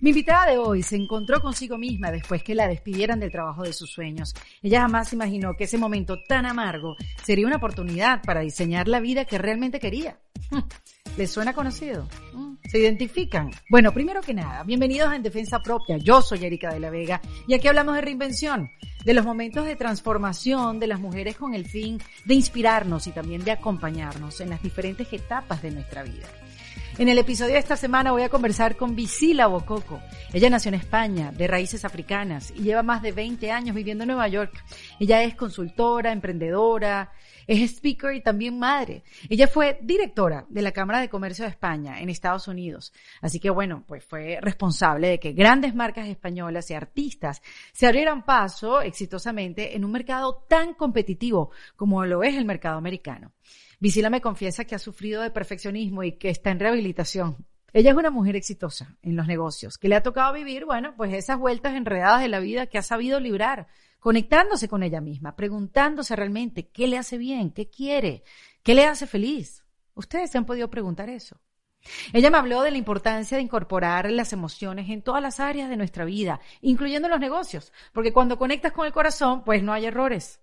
Mi invitada de hoy se encontró consigo misma después que la despidieran del trabajo de sus sueños. Ella jamás imaginó que ese momento tan amargo sería una oportunidad para diseñar la vida que realmente quería. ¿Les suena conocido? Hmm. ¿Se identifican? Bueno, primero que nada, bienvenidos a En Defensa Propia. Yo soy Erika de la Vega y aquí hablamos de reinvención, de los momentos de transformación de las mujeres con el fin de inspirarnos y también de acompañarnos en las diferentes etapas de nuestra vida. En el episodio de esta semana voy a conversar con Visila Bococo. Ella nació en España, de raíces africanas, y lleva más de 20 años viviendo en Nueva York. Ella es consultora, emprendedora, es speaker y también madre. Ella fue directora de la Cámara de Comercio de España en Estados Unidos. Así que bueno, pues fue responsable de que grandes marcas españolas y artistas se abrieran paso exitosamente en un mercado tan competitivo como lo es el mercado americano. Visila me confiesa que ha sufrido de perfeccionismo y que está en rehabilitación. Ella es una mujer exitosa en los negocios, que le ha tocado vivir, bueno, pues esas vueltas enredadas de la vida que ha sabido librar, conectándose con ella misma, preguntándose realmente qué le hace bien, qué quiere, qué le hace feliz. Ustedes se han podido preguntar eso. Ella me habló de la importancia de incorporar las emociones en todas las áreas de nuestra vida, incluyendo los negocios, porque cuando conectas con el corazón, pues no hay errores.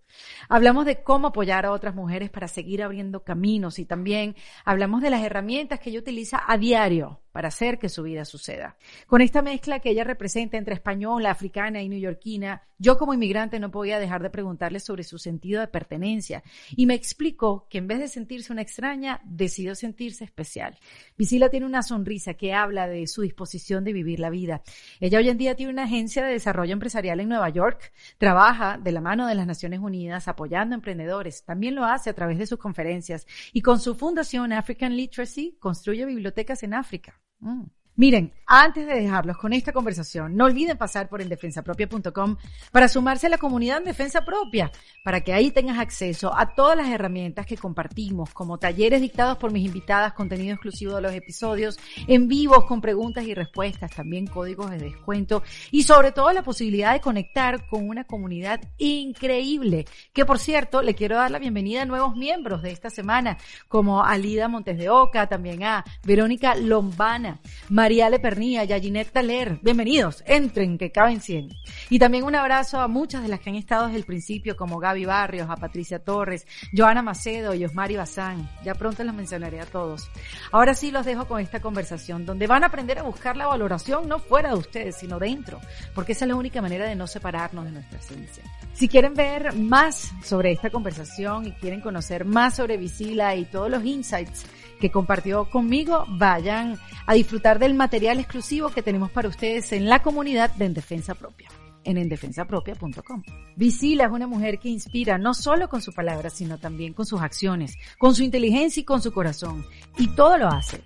Hablamos de cómo apoyar a otras mujeres para seguir abriendo caminos y también hablamos de las herramientas que ella utiliza a diario para hacer que su vida suceda. Con esta mezcla que ella representa entre española, africana y neoyorquina, yo como inmigrante no podía dejar de preguntarle sobre su sentido de pertenencia y me explicó que en vez de sentirse una extraña, decidió sentirse especial. Visila tiene una sonrisa que habla de su disposición de vivir la vida. Ella hoy en día tiene una agencia de desarrollo empresarial en Nueva York, trabaja de la mano de las Naciones Unidas apoyando a emprendedores. También lo hace a través de sus conferencias y con su fundación African Literacy construye bibliotecas en África. Mm. Miren, antes de dejarlos con esta conversación, no olviden pasar por endefensapropia.com para sumarse a la comunidad en Defensa Propia, para que ahí tengas acceso a todas las herramientas que compartimos, como talleres dictados por mis invitadas, contenido exclusivo de los episodios, en vivos con preguntas y respuestas, también códigos de descuento y sobre todo la posibilidad de conectar con una comunidad increíble, que por cierto, le quiero dar la bienvenida a nuevos miembros de esta semana, como Alida Montes de Oca, también a Verónica Lombana, María Lepernía y a Ginette Taler. Bienvenidos, entren, que caben 100. Y también un abrazo a muchas de las que han estado desde el principio, como Gaby Barrios, a Patricia Torres, Joana Macedo y Osmari Bazán. Ya pronto los mencionaré a todos. Ahora sí los dejo con esta conversación, donde van a aprender a buscar la valoración no fuera de ustedes, sino dentro, porque esa es la única manera de no separarnos de nuestra esencia. Si quieren ver más sobre esta conversación y quieren conocer más sobre Visila y todos los insights que compartió conmigo, vayan a disfrutar del material exclusivo que tenemos para ustedes en la comunidad de En Defensa Propia en endefensapropia.com. Visila es una mujer que inspira no solo con su palabra, sino también con sus acciones, con su inteligencia y con su corazón. Y todo lo hace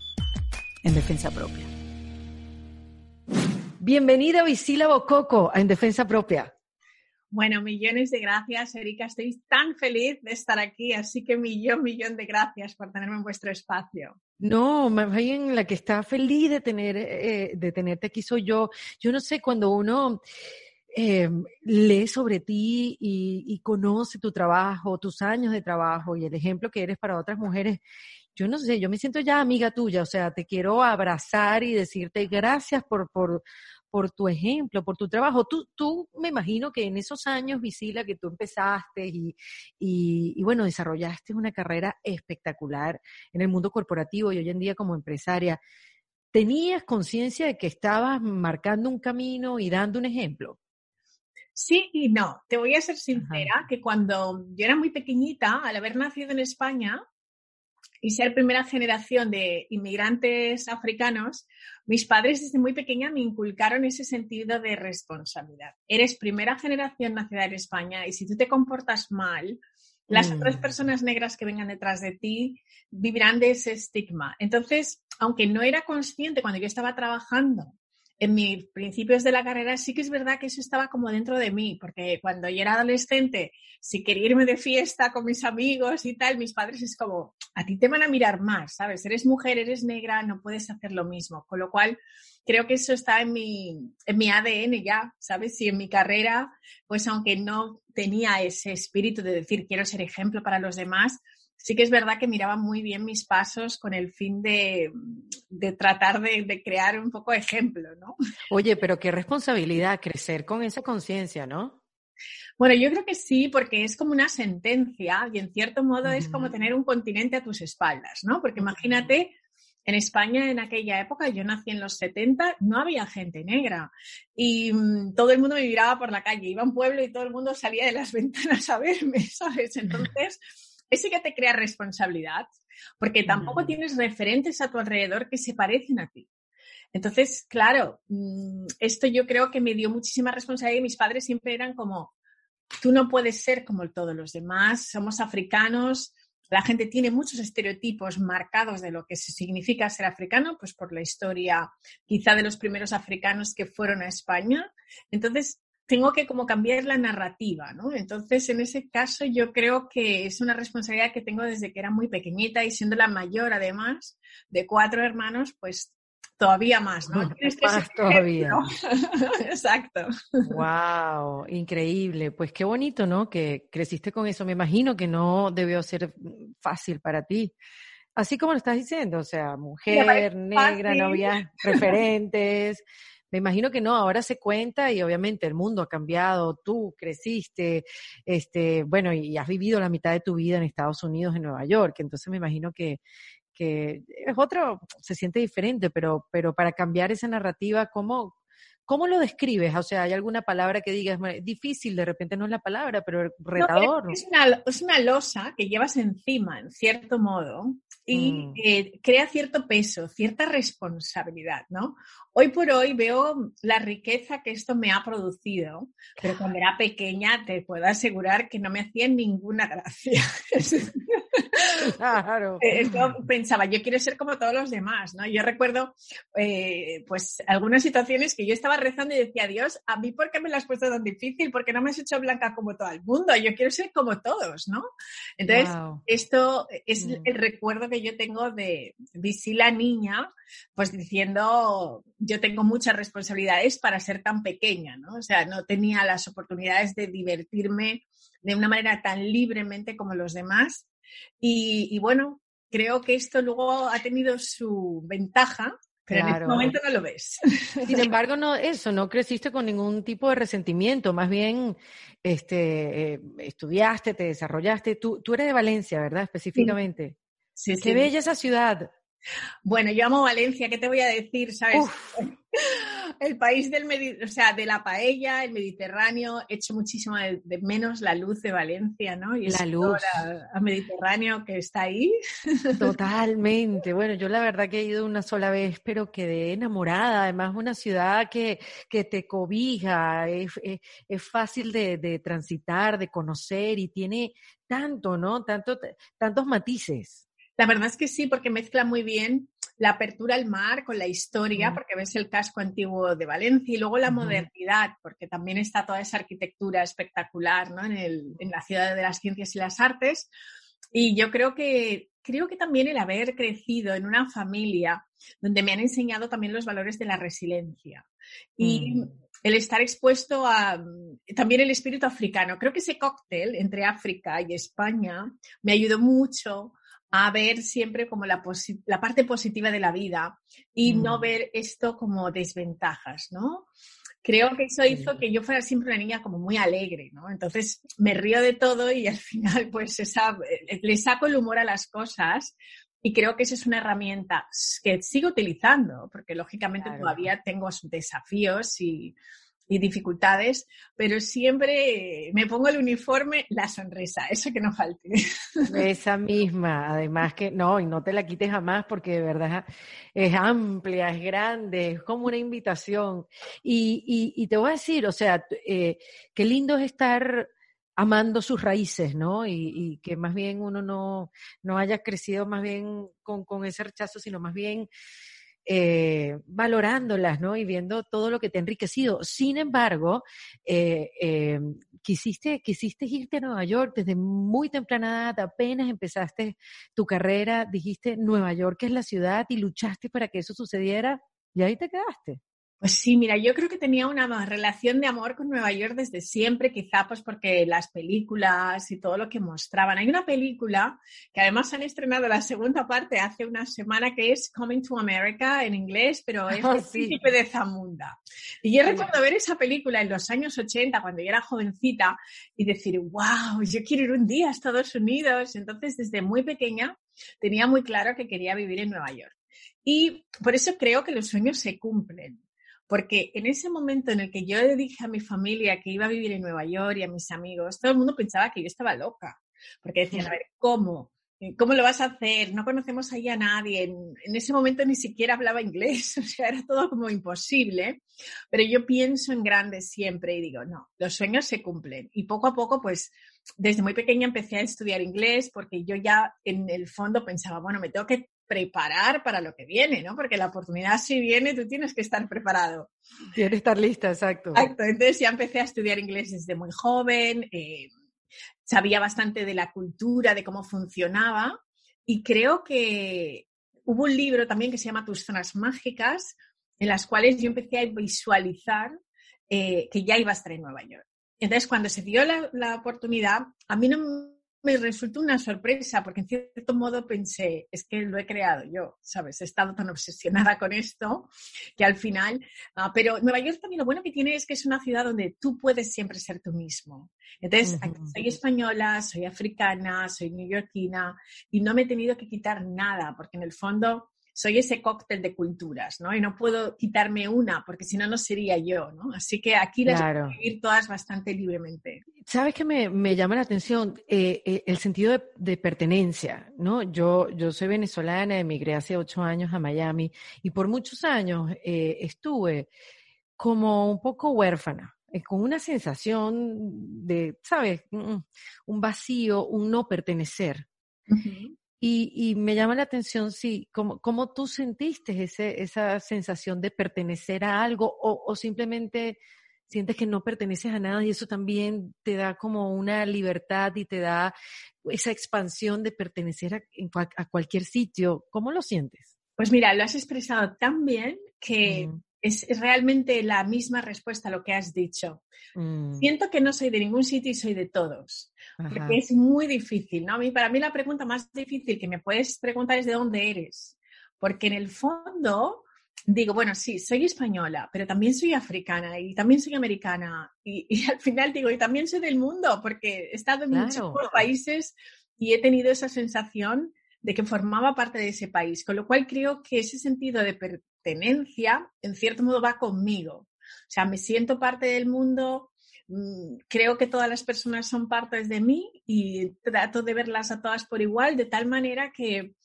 en defensa propia. Bienvenida Visila Bococo a En Defensa Propia. Bueno, millones de gracias, Erika. Estoy tan feliz de estar aquí, así que millón, millón de gracias por tenerme en vuestro espacio. No, más bien la que está feliz de tener, eh, de tenerte aquí soy yo. Yo no sé, cuando uno eh, lee sobre ti y, y conoce tu trabajo, tus años de trabajo y el ejemplo que eres para otras mujeres, yo no sé, yo me siento ya amiga tuya, o sea, te quiero abrazar y decirte gracias por, por, por tu ejemplo, por tu trabajo. Tú, tú me imagino que en esos años, Visila, que tú empezaste y, y, bueno, desarrollaste una carrera espectacular en el mundo corporativo y hoy en día como empresaria, ¿tenías conciencia de que estabas marcando un camino y dando un ejemplo? Sí y no. Te voy a ser sincera que cuando yo era muy pequeñita, al haber nacido en España, y ser primera generación de inmigrantes africanos, mis padres desde muy pequeña me inculcaron ese sentido de responsabilidad. Eres primera generación nacida en España y si tú te comportas mal, las otras mm. personas negras que vengan detrás de ti vivirán de ese estigma. Entonces, aunque no era consciente cuando yo estaba trabajando en mis principios de la carrera sí que es verdad que eso estaba como dentro de mí, porque cuando yo era adolescente, si quería irme de fiesta con mis amigos y tal, mis padres es como, a ti te van a mirar más, ¿sabes? Eres mujer, eres negra, no puedes hacer lo mismo. Con lo cual, creo que eso está en mi, en mi ADN ya, ¿sabes? Y en mi carrera, pues aunque no tenía ese espíritu de decir quiero ser ejemplo para los demás, sí que es verdad que miraba muy bien mis pasos con el fin de, tratar de, crear un poco ejemplo, ¿no? Oye, pero qué responsabilidad crecer con esa conciencia, ¿no? Bueno, yo creo que sí, porque es como una sentencia y en cierto modo es como tener un continente a tus espaldas, ¿no? Porque imagínate en España en aquella época, yo nací en los 70, no había gente negra y mm, todo el mundo me miraba por la calle, iba a un pueblo y todo el mundo salía de las ventanas a verme, ¿sabes? Entonces, ese que te crea responsabilidad, porque tampoco tienes referentes a tu alrededor que se parecen a ti. Entonces, claro, mm, esto yo creo que me dio muchísima responsabilidad y mis padres siempre eran como, tú no puedes ser como todos los demás, somos africanos, la gente tiene muchos estereotipos marcados de lo que significa ser africano, pues por la historia quizá de los primeros africanos que fueron a España. Entonces, tengo que como cambiar la narrativa, ¿no? Entonces, en ese caso, yo creo que es una responsabilidad que tengo desde que era muy pequeñita y siendo la mayor, además, de cuatro hermanos, pues todavía más, ¿no? más todavía. Exacto. Wow, increíble. Pues qué bonito, ¿no? Que creciste con eso. Me imagino que no debió ser fácil para ti. Así como lo estás diciendo, o sea, mujer, negra, no había referentes. Me imagino que no, ahora se cuenta y obviamente el mundo ha cambiado, tú creciste, este, bueno, y has vivido la mitad de tu vida en Estados Unidos, en Nueva York, entonces me imagino que, que es otro, se siente diferente, pero, pero para cambiar esa narrativa, ¿cómo, ¿Cómo lo describes? O sea, ¿hay alguna palabra que digas, difícil, de repente no es la palabra, pero retador? es, una, es, una, losa que llevas encima, en cierto modo, y mm. eh, crea cierto peso, cierta responsabilidad, ¿no? Hoy por hoy veo la riqueza que esto me ha producido, pero cuando era pequeña te puedo asegurar que no me hacía ninguna gracia. Claro. Eh, pensaba, yo quiero ser como todos los demás, ¿no? Yo recuerdo, eh, pues, algunas situaciones que yo estaba rezando y decía, Dios, ¿a mí por qué me lo has puesto tan difícil? ¿Por qué no me has hecho blanca como todo el mundo? Yo quiero ser como todos, ¿no? Entonces, esto es mm. el recuerdo que yo tengo de, de la niña, pues diciendo, yo tengo muchas responsabilidades para ser tan pequeña, ¿no? O sea, no tenía las oportunidades de divertirme de una manera tan libremente como los demás. Y, bueno, creo que esto luego ha tenido su ventaja, pero en este momento no lo ves. Sin embargo, no, eso, no creciste con ningún tipo de resentimiento, más bien este, eh, estudiaste, te desarrollaste. Tú, tú eres de Valencia, ¿verdad? Específicamente. Sí, sí. Qué bella esa ciudad. Bueno, yo amo Valencia, ¿qué te voy a decir? ¿Sabes? el país del o sea, de la paella, el Mediterráneo, echo muchísimo de, menos la luz de Valencia, ¿no? Y la luz. A, Mediterráneo que está ahí. Totalmente. Bueno, yo la verdad que he ido una sola vez, pero quedé enamorada. Además, una ciudad que, que te cobija, es, es, fácil de, de, transitar, de conocer y tiene tanto, ¿no? Tanto, tantos matices. La verdad es que sí, porque mezcla muy bien la apertura al mar con la historia, porque ves el casco antiguo de Valencia y luego la modernidad, porque también está toda esa arquitectura espectacular ¿no? en, el, en la ciudad de las ciencias y las artes. Y yo creo que, creo que también el haber crecido en una familia donde me han enseñado también los valores de la resiliencia y mm. el estar expuesto a también el espíritu africano. Creo que ese cóctel entre África y España me ayudó mucho a ver siempre como la, la parte positiva de la vida y no mm. ver esto como desventajas, ¿no? Creo que eso hizo que yo fuera siempre una niña como muy alegre, ¿no? Entonces me río de todo y al final pues esa, eh, le saco el humor a las cosas y creo que esa es una herramienta que sigo utilizando porque lógicamente todavía tengo desafíos y y dificultades, pero siempre me pongo el uniforme, la sonrisa, eso que no falte. Esa misma, además que no, y no te la quites jamás porque de verdad es amplia, es grande, es como una invitación. Y, y, te voy a decir, o sea, eh, qué lindo es estar amando sus raíces, ¿no? Y, y, que más bien uno no, no haya crecido más bien con, con ese rechazo, sino más bien eh, valorándolas, ¿no? Y viendo todo lo que te ha enriquecido. Sin embargo, eh, eh, quisiste, quisiste irte a Nueva York desde muy temprana edad, apenas empezaste tu carrera, dijiste Nueva York es la ciudad y luchaste para que eso sucediera y ahí te quedaste. Pues sí, mira, yo creo que tenía una relación de amor con Nueva York desde siempre, quizá pues porque las películas y todo lo que mostraban. Hay una película que además han estrenado la segunda parte hace una semana que es Coming to America en inglés, pero es oh, El Príncipe de Zamunda. Y yo recuerdo ver esa película en los años 80 cuando yo era jovencita y decir, wow, yo quiero ir un día a Estados Unidos. Entonces, desde muy pequeña tenía muy claro que quería vivir en Nueva York. Y por eso creo que los sueños se cumplen porque en ese momento en el que yo le dije a mi familia que iba a vivir en Nueva York y a mis amigos, todo el mundo pensaba que yo estaba loca, porque decían, a ver, ¿cómo? Eh, ¿Cómo lo vas a hacer? No conocemos ahí a nadie. En, ese momento ni siquiera hablaba inglés, o sea, era todo como imposible. Pero yo pienso en grandes siempre y digo, no, los sueños se cumplen. Y poco a poco, pues, desde muy pequeña empecé a estudiar inglés porque yo ya en el fondo pensaba, bueno, me tengo que preparar para lo que viene, ¿no? Porque la oportunidad si viene, tú tienes que estar preparado. Tienes que estar lista, exacto. Exacto, entonces ya empecé a estudiar inglés desde muy joven, eh, sabía bastante de la cultura, de cómo funcionaba y creo que hubo un libro también que se llama Tus zonas mágicas, en las cuales yo empecé a visualizar eh, que ya iba a estar en Nueva York. Entonces, cuando se dio la, la oportunidad, a mí no me resultó una sorpresa porque en cierto modo pensé, es que lo he creado yo, ¿sabes? He estado tan obsesionada con esto que al final, ah, pero Nueva York también lo bueno que tiene es que es una ciudad donde tú puedes siempre ser tú mismo. Entonces, soy española, soy africana, soy neoyorquina y no me he tenido que quitar nada porque en el fondo soy ese cóctel de culturas, ¿no? Y no puedo quitarme una, porque si no, no sería yo, ¿no? Así que aquí las voy a vivir todas bastante libremente. ¿Sabes qué me, llama la atención? Eh, eh, el sentido de, pertenencia, ¿no? Yo, yo soy venezolana, emigré hace ocho años a Miami y por muchos años eh, estuve como un poco huérfana, con una sensación de, ¿sabes? Un vacío, un no pertenecer. Y, me llama la atención, sí, cómo, cómo tú sentiste ese, esa sensación de pertenecer a algo o, simplemente sientes que no perteneces a nada y eso también te da como una libertad y te da esa expansión de pertenecer a, cualquier sitio. ¿Cómo lo sientes? Pues mira, lo has expresado tan bien que es, realmente la misma respuesta a lo que has dicho. Mm. Siento que no soy de ningún sitio y soy de todos, porque es muy difícil, ¿no? A mí, para mí la pregunta más difícil que me puedes preguntar es de dónde eres, porque en el fondo digo, bueno, sí, soy española, pero también soy africana y también soy americana y, al final digo, y también soy del mundo, porque he estado en muchos países y he tenido esa sensación de que formaba parte de ese país, con lo cual creo que ese sentido de pertenencia, en cierto modo, va conmigo. O sea, me siento parte del mundo, mm, creo que todas las personas son partes de mí y trato de verlas a todas por igual, de tal manera que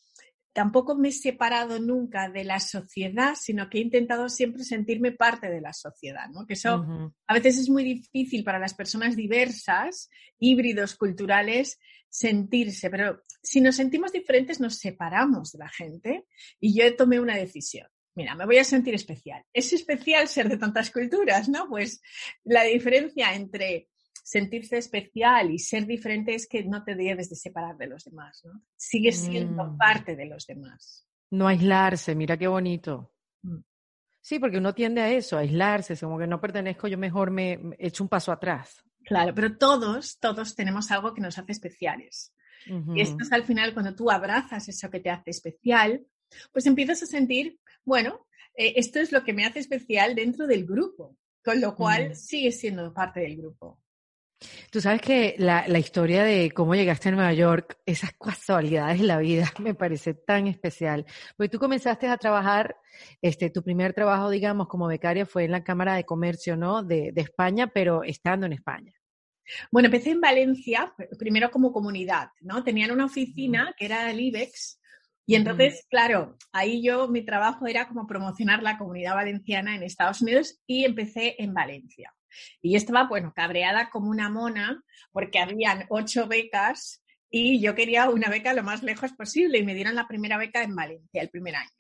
tampoco me he separado nunca de la sociedad, sino que he intentado siempre sentirme parte de la sociedad, ¿no? Que eso a veces es muy difícil para las personas diversas, híbridos culturales, sentirse, pero si nos sentimos diferentes nos separamos de la gente y yo tomé una decisión. Mira, me voy a sentir especial. Es especial ser de tantas culturas, ¿no? Pues la diferencia entre sentirse especial y ser diferente es que no te debes de separar de los demás, ¿no? Sigues siendo mm. parte de los demás. No aislarse, mira qué bonito. Mm. Sí, porque uno tiende a eso, a aislarse, como que no pertenezco, yo mejor me echo un paso atrás. Claro, pero todos, todos tenemos algo que nos hace especiales. Y esto es al final cuando tú abrazas eso que te hace especial, pues empiezas a sentir, bueno, eh, esto es lo que me hace especial dentro del grupo, con lo cual sigue siendo parte del grupo. Tú sabes que la, la, historia de cómo llegaste a Nueva York, esas casualidades de la vida, me parece tan especial. Porque tú comenzaste a trabajar, este, tu primer trabajo, digamos, como becaria fue en la Cámara de Comercio, ¿no? De, de España, pero estando en España. Bueno, empecé en Valencia, primero como comunidad, ¿no? Tenían una oficina que era el IBEX y entonces, claro, ahí yo, mi trabajo era como promocionar la comunidad valenciana en Estados Unidos y empecé en Valencia. Y yo estaba, bueno, cabreada como una mona porque habían ocho becas y yo quería una beca lo más lejos posible y me dieron la primera beca en Valencia, el primer año.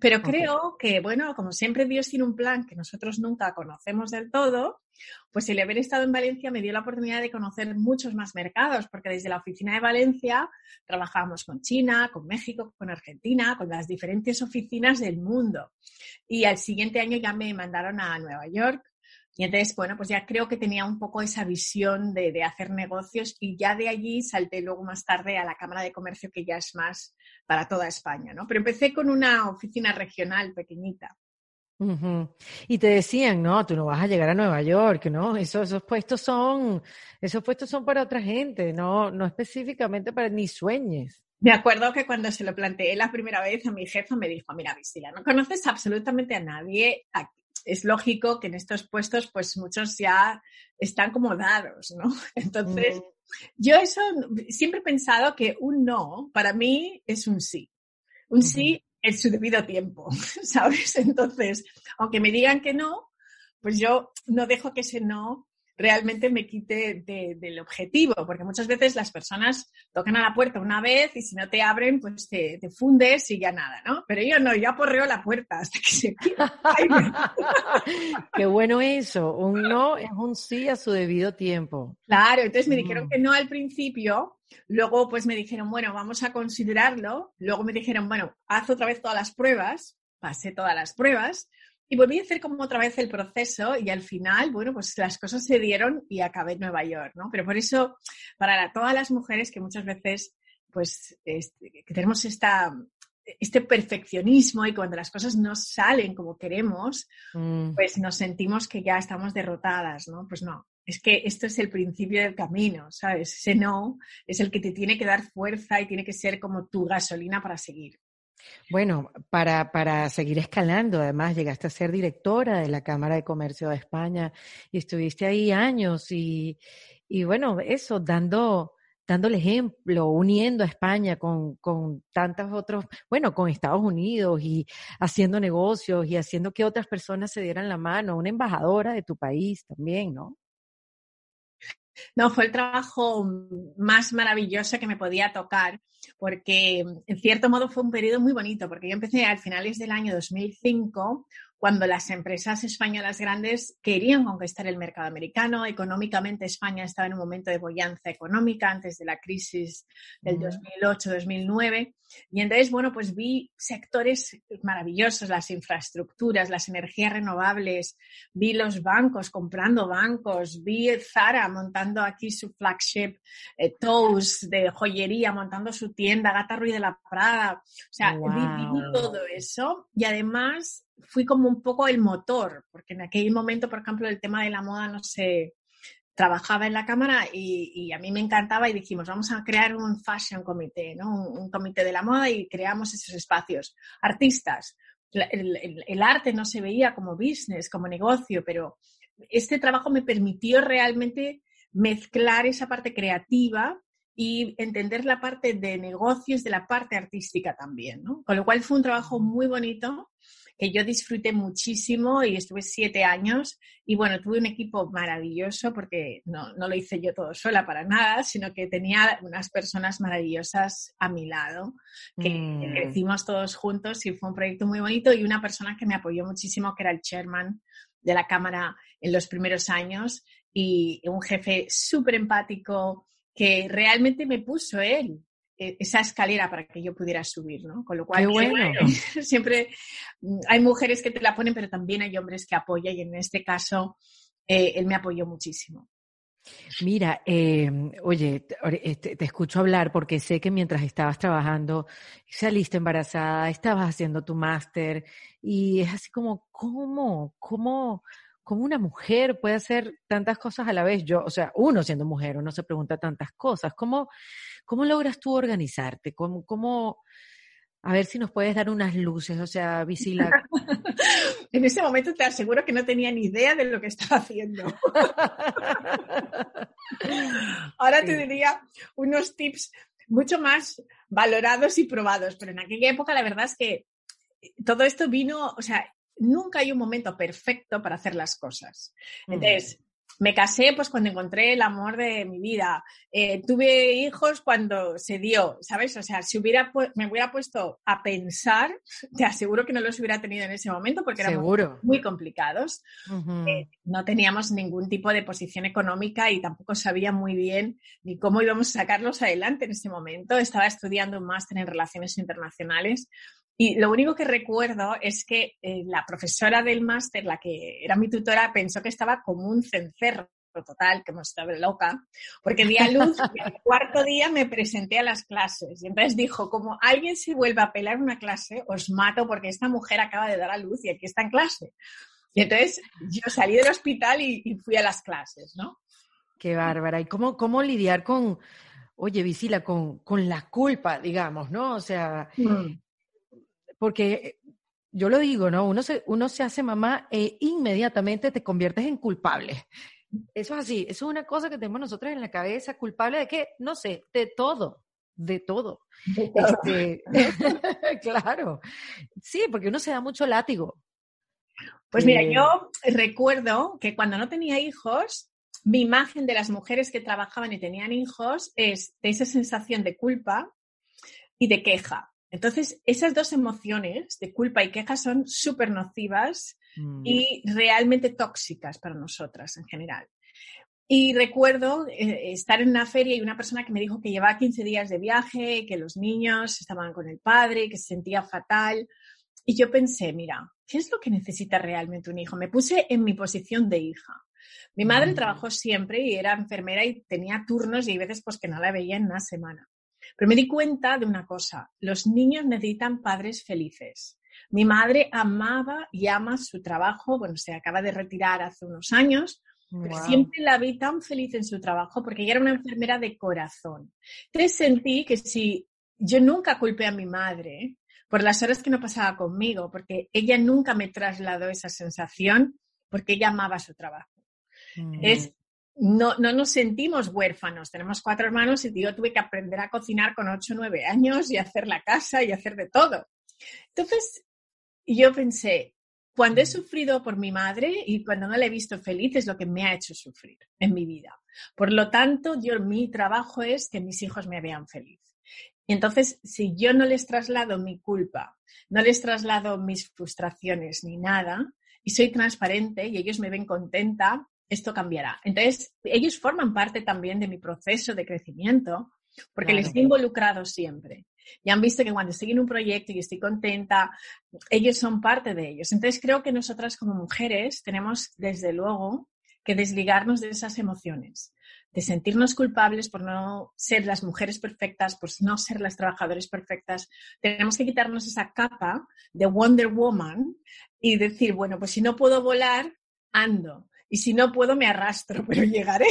Pero creo que, bueno, como siempre Dios tiene un plan que nosotros nunca conocemos del todo, pues el haber estado en Valencia me dio la oportunidad de conocer muchos más mercados, porque desde la oficina de Valencia trabajábamos con China, con México, con Argentina, con las diferentes oficinas del mundo. Y al siguiente año ya me mandaron a Nueva York y entonces, bueno, pues ya creo que tenía un poco esa visión de, hacer negocios y ya de allí salté luego más tarde a la Cámara de Comercio, que ya es más para toda España, ¿no? Pero empecé con una oficina regional pequeñita. Y te decían, no, tú no vas a llegar a Nueva York, ¿no? Esos, esos puestos son, esos puestos son para otra gente, no, no específicamente para ni sueñes. Me acuerdo que cuando se lo planteé la primera vez a mi jefa me dijo, mira, Visila, no conoces absolutamente a nadie es lógico que en estos puestos, pues muchos ya están como dados, ¿no? Entonces, yo eso siempre he pensado que un no para mí es un sí. Un sí en su debido tiempo, ¿sabes? Entonces, aunque me digan que no, pues yo no dejo que ese no realmente me quite del objetivo, porque muchas veces las personas tocan a la puerta una vez y si no te abren, pues te, fundes y ya nada, ¿no? Pero yo no, yo aporreo la puerta hasta que se Qué bueno eso, un no es un sí a su debido tiempo. Claro, entonces me dijeron mm. que no al principio, luego pues me dijeron, bueno, vamos a considerarlo, luego me dijeron, bueno, haz otra vez todas las pruebas, pasé todas las pruebas, y volví a hacer como otra vez el proceso y al final, bueno, pues las cosas se dieron y acabé en Nueva York, ¿no? Pero por eso, para todas las mujeres que muchas veces, pues, este, que tenemos esta, este perfeccionismo y cuando las cosas no salen como queremos, mm. pues nos sentimos que ya estamos derrotadas, ¿no? Pues no, es que esto es el principio del camino, ¿sabes? Ese no es el que te tiene que dar fuerza y tiene que ser como tu gasolina para seguir. Bueno, para, para seguir escalando, además llegaste a ser directora de la Cámara de Comercio de España y estuviste ahí años y, y bueno, eso, dando, dando el ejemplo, uniendo a España con, con tantos otros, bueno, con Estados Unidos y haciendo negocios y haciendo que otras personas se dieran la mano, una embajadora de tu país también, ¿no? No, fue el trabajo más maravilloso que me podía tocar, porque en cierto modo fue un periodo muy bonito, porque yo empecé al finales del año 2005 cuando las empresas españolas grandes querían conquistar el mercado americano. Económicamente España estaba en un momento de bonanza económica antes de la crisis del 2008-2009. Y entonces, bueno, pues vi sectores maravillosos, las infraestructuras, las energías renovables, vi los bancos comprando bancos, vi Zara montando aquí su flagship, eh, Toast de joyería, montando su tienda, Gata Ruiz de la Prada. O sea, vi todo eso y además fui como un poco el motor, porque en aquel momento, por ejemplo, el tema de la moda no se trabajaba en la cámara y, a mí me encantaba y dijimos, vamos a crear un fashion comité, ¿no? Un, comité de la moda y creamos esos espacios. Artistas, el, arte no se veía como business, como negocio, pero este trabajo me permitió realmente mezclar esa parte creativa y entender la parte de negocios de la parte artística también, ¿no? Con lo cual fue un trabajo muy bonito que yo disfruté muchísimo y estuve siete años. Y bueno, tuve un equipo maravilloso porque no, no, lo hice yo todo sola para nada, sino que tenía unas personas maravillosas a mi lado, que mm. crecimos todos juntos y fue un proyecto muy bonito. Y una persona que me apoyó muchísimo, que era el chairman de la Cámara en los primeros años y un jefe súper empático que realmente me puso él esa escalera para que yo pudiera subir, ¿no? Con lo cual, siempre mm, hay mujeres que te la ponen, pero también hay hombres que apoyan y en este caso eh, él me apoyó muchísimo. Mira, em, oye, eh, te, te, escucho hablar porque sé que mientras estabas trabajando saliste embarazada, estabas haciendo tu máster y es así como, ¿cómo? ¿Cómo? ¿Cómo una mujer puede hacer tantas cosas a la vez? Yo, o sea, uno siendo mujer, uno se pregunta tantas cosas. ¿Cómo, cómo logras tú organizarte? ¿Cómo, cómo, a ver si nos puedes dar unas luces, o sea, Visila. en ese momento te aseguro que no tenía ni idea de lo que estaba haciendo. Ahora te diría unos tips mucho más valorados y probados, pero en aquella época la verdad es que todo esto vino, o sea, nunca hay un momento perfecto para hacer las cosas. Entonces, me casé pues cuando encontré el amor de mi vida. Eh, tuve hijos cuando se dio, ¿sabes? O sea, si hubiera me hubiera puesto a pensar, te aseguro que no los hubiera tenido en ese momento porque eran muy complicados. Eh, no teníamos ningún tipo de posición económica y tampoco sabía muy bien ni cómo íbamos a sacarlos adelante en ese momento. Estaba estudiando un máster en relaciones internacionales y lo único que recuerdo es que eh, la profesora del máster, la que era mi tutora, pensó que estaba como un cencerro total, que me estaba loca, porque di a luz y el cuarto día me presenté a las clases. Y entonces dijo, como alguien se vuelva a pelar una clase, os mato porque esta mujer acaba de dar a luz y aquí está en clase. Y entonces yo salí del hospital y, fui a las clases, ¿no? Qué bárbara. ¿Y cómo, cómo lidiar con, oye, Visila, con, con la culpa, digamos, ¿no? O sea, mm porque yo lo digo, ¿no? Uno se, uno se hace mamá e inmediatamente te conviertes en culpable. Eso es así, eso es una cosa que tenemos nosotros en la cabeza, culpable de qué, no sé, de todo, de todo. Este, claro, sí, porque uno se da mucho látigo. Pues mira, yo recuerdo que cuando no tenía hijos, mi imagen de las mujeres que trabajaban y tenían hijos es de esa sensación de culpa y de queja. Entonces, esas dos emociones de culpa y queja son súper nocivas mm. y realmente tóxicas para nosotras en general. Y recuerdo eh, estar en una feria y una persona que me dijo que llevaba 15 días de viaje, que los niños estaban con el padre, que se sentía fatal. Y yo pensé, mira, ¿qué es lo que necesita realmente un hijo? Me puse en mi posición de hija. Mi madre mm. trabajó siempre y era enfermera y tenía turnos y hay veces pues que no la veía en una semana. Pero me di cuenta de una cosa, los niños necesitan padres felices. Mi madre amaba y ama su trabajo, bueno, se acaba de retirar hace unos años, pero siempre la vi tan feliz en su trabajo porque ella era una enfermera de corazón. Entonces sentí que si yo nunca culpé a mi madre por las horas que no pasaba conmigo, porque ella nunca me trasladó esa sensación, porque ella amaba su trabajo. Es no, no nos sentimos huérfanos. Tenemos cuatro hermanos y yo tuve que aprender a cocinar con ocho o nueve años y hacer la casa y hacer de todo. Entonces, yo pensé, cuando he sufrido por mi madre y cuando no la he visto feliz es lo que me ha hecho sufrir en mi vida. Por lo tanto, yo, mi trabajo es que mis hijos me vean feliz. entonces, si yo no les traslado mi culpa, no les traslado mis frustraciones ni nada, y soy transparente y ellos me ven contenta, esto cambiará. Entonces, ellos forman parte también de mi proceso de crecimiento porque les he involucrado siempre. Y han visto que cuando estoy en un proyecto y estoy contenta, ellos son parte de ellos. Entonces, creo que nosotras como mujeres tenemos, desde luego, que desligarnos de esas emociones, de sentirnos culpables por no ser las mujeres perfectas, por no ser las trabajadoras perfectas. Tenemos que quitarnos esa capa de Wonder Woman y decir, bueno, pues si no puedo volar, ando y si no puedo me arrastro, pero llegaré.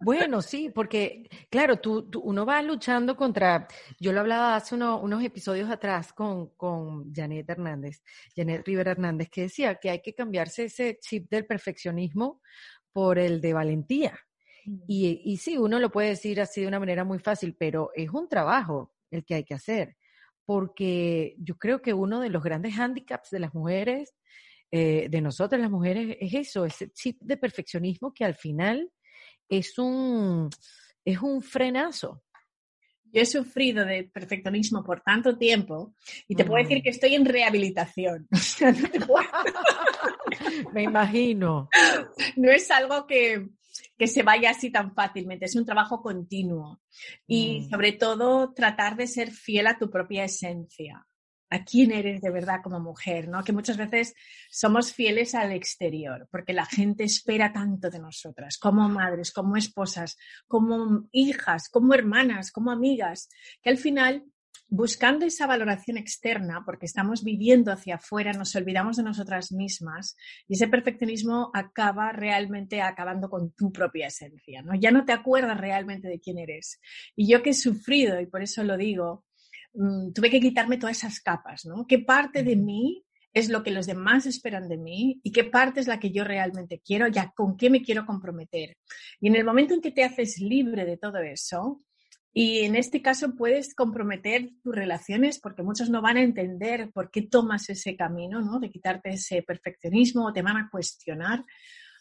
Bueno, sí, porque claro, tú, uno va luchando contra, yo lo hablaba hace unos episodios atrás con, con Janet Hernández, Janet Rivera Hernández, que decía que hay que cambiarse ese chip del perfeccionismo por el de valentía. Mm. Y, y sí, uno lo puede decir así de una manera muy fácil, pero es un trabajo el que hay que hacer, porque yo creo que uno de los grandes hándicaps de las mujeres eh, de nosotras las mujeres es eso, ese chip de perfeccionismo que al final es un, es un frenazo. Yo he sufrido de perfeccionismo por tanto tiempo y te puedo decir mm. que estoy en rehabilitación. Me imagino. No es algo que, que, se vaya así tan fácilmente, es un trabajo continuo y mm. sobre todo tratar de ser fiel a tu propia esencia a quién eres de verdad como mujer, ¿no? Que muchas veces somos fieles al exterior, porque la gente espera tanto de nosotras, como madres, como esposas, como hijas, como hermanas, como amigas, que al final buscando esa valoración externa, porque estamos viviendo hacia afuera, nos olvidamos de nosotras mismas y ese perfeccionismo acaba realmente acabando con tu propia esencia, ¿no? Ya no te acuerdas realmente de quién eres. Y yo que he sufrido, y por eso lo digo, Mm, tuve que quitarme todas esas capas, ¿no? ¿Qué parte de mí es lo que los demás esperan de mí y qué parte es la que yo realmente quiero, ya con qué me quiero comprometer? Y en el momento en que te haces libre de todo eso, Y en este caso puedes comprometer tus relaciones porque muchos no van a entender por qué tomas ese camino, ¿no? De quitarte ese perfeccionismo o te van a cuestionar.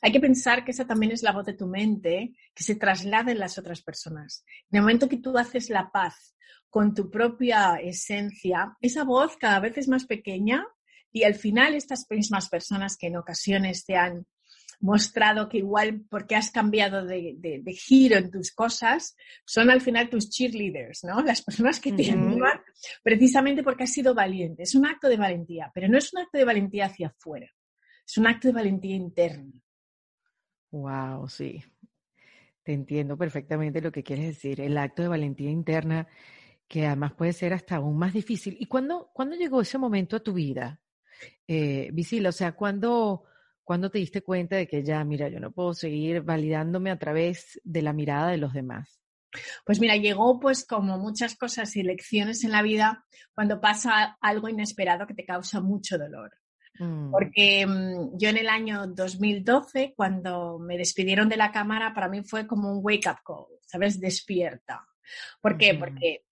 Hay que pensar que esa también es la voz de tu mente que se traslada en las otras personas. En el momento que tú haces la paz con tu propia esencia, esa voz cada vez es más pequeña y al final estas mismas personas que en ocasiones te han mostrado que igual porque has cambiado de, giro en tus cosas, son al final tus cheerleaders, ¿no? Las personas que te animan precisamente porque has sido valiente. Es un acto de valentía, pero no es un acto de valentía hacia afuera, es un acto de valentía interna. Wow, sí. Te entiendo perfectamente lo que quieres decir. El acto de valentía interna, que además puede ser hasta aún más difícil. ¿Y cuándo, llegó ese momento a tu vida, eh? O sea, ¿cuándo ¿Cuándo te diste cuenta de que ya, mira, yo no puedo seguir validándome a través de la mirada de los demás? Pues mira, llegó pues como muchas cosas y lecciones en la vida cuando pasa algo inesperado que te causa mucho dolor. Mm. Porque mm, yo en el año 2012, cuando me despidieron de la cámara, para mí fue como un wake up call, ¿sabes? Despierta. ¿Por qué? Porque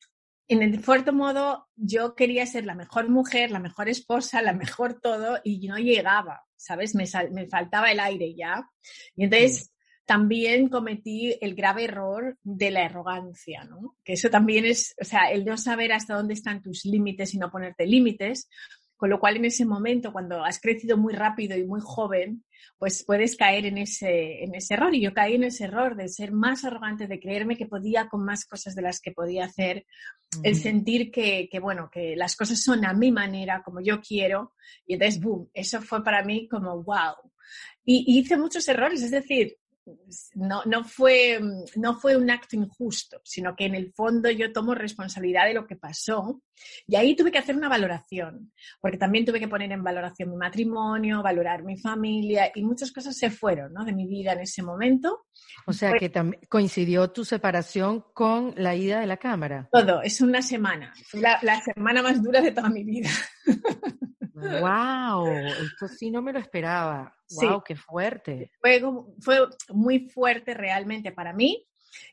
en el fuerte modo yo quería ser la mejor mujer, la mejor esposa, la mejor todo y no llegaba, ¿sabes? Me, me faltaba el aire ya. Y entonces también cometí el grave error de la arrogancia, ¿no? Que eso también es, o sea, el no saber hasta dónde están tus límites y no ponerte límites, con lo cual en ese momento, cuando has crecido muy rápido y muy joven, pues puedes caer en ese, en ese error. Y yo caí en ese error de ser más arrogante, de creerme que podía con más cosas de las que podía hacer, el sentir que, que, bueno, que las cosas son a mi manera, como yo quiero. Y entonces, boom, eso fue para mí como, wow. y hice muchos errores, es decir, no, no, fue, no fue un acto injusto, sino que en el fondo yo tomo responsabilidad de lo que pasó y ahí tuve que hacer una valoración, porque también tuve que poner en valoración mi matrimonio, valorar mi familia y muchas cosas se fueron de mi vida en ese momento. O sea que coincidió tu separación con la ida de la cámara. Todo, es una semana, la, la semana más dura de toda mi vida. ¡Wow! Esto sí no me lo esperaba. ¡Wow! ¡Qué fuerte! Fue, fue muy fuerte realmente para mí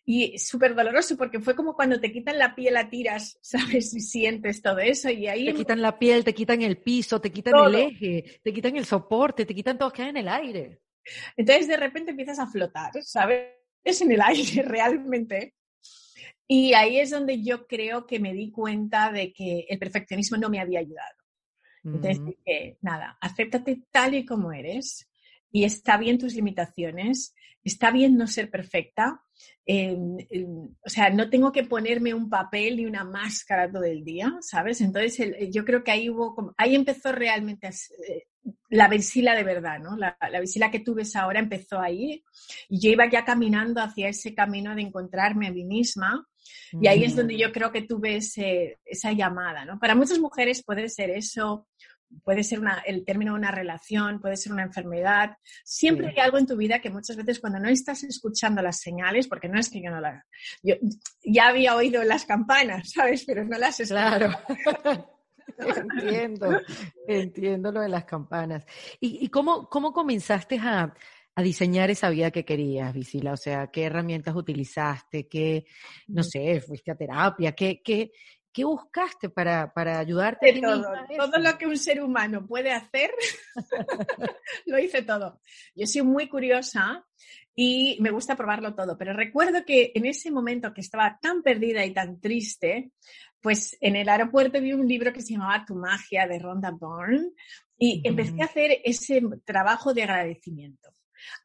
y súper doloroso porque fue como cuando te quitan la piel a tiras, ¿sabes? Y sientes todo eso y ahí... Te quitan la piel, te quitan el piso, te quitan el eje, te quitan el soporte, te quitan todo, queda en el aire. Entonces de repente empiezas a flotar, ¿sabes? Es en el aire realmente. Y ahí es donde yo creo que me di cuenta de que el perfeccionismo no me había ayudado. Entonces nada, acéptate tal y como eres y está bien tus limitaciones, está bien no ser perfecta, em, em, o sea, no tengo que ponerme un papel y una máscara todo el día, ¿sabes? Entonces yo creo que ahí hubo, como, ahí empezó realmente eh, la visila de verdad, ¿no? La, la que tú ves ahora empezó ahí y yo iba ya caminando hacia ese camino de encontrarme a mí misma y ahí es donde yo creo que tuve esa llamada, ¿no? Para muchas mujeres puede ser eso, puede ser una, el término de una relación, puede ser una enfermedad. Siempre hay algo en tu vida que muchas veces cuando no estás escuchando las señales, porque no es que yo no las... Yo ya había oído las campanas, ¿sabes? Pero no las Claro. entiendo, entiendo lo de las campanas. ¿Y, y cómo, cómo comenzaste a, a diseñar esa vida que querías, Visila? O sea, ¿qué herramientas utilizaste? ¿Qué, no sé, fuiste a terapia? ¿Qué, qué, qué buscaste para, para ayudarte? a todo, todo lo que un ser humano puede hacer, lo hice todo. Yo soy muy curiosa y me gusta probarlo todo, pero recuerdo que en ese momento que estaba tan perdida y tan triste, pues en el aeropuerto vi un libro que se llamaba Tu magia de Rhonda Byrne y empecé a hacer ese trabajo de agradecimiento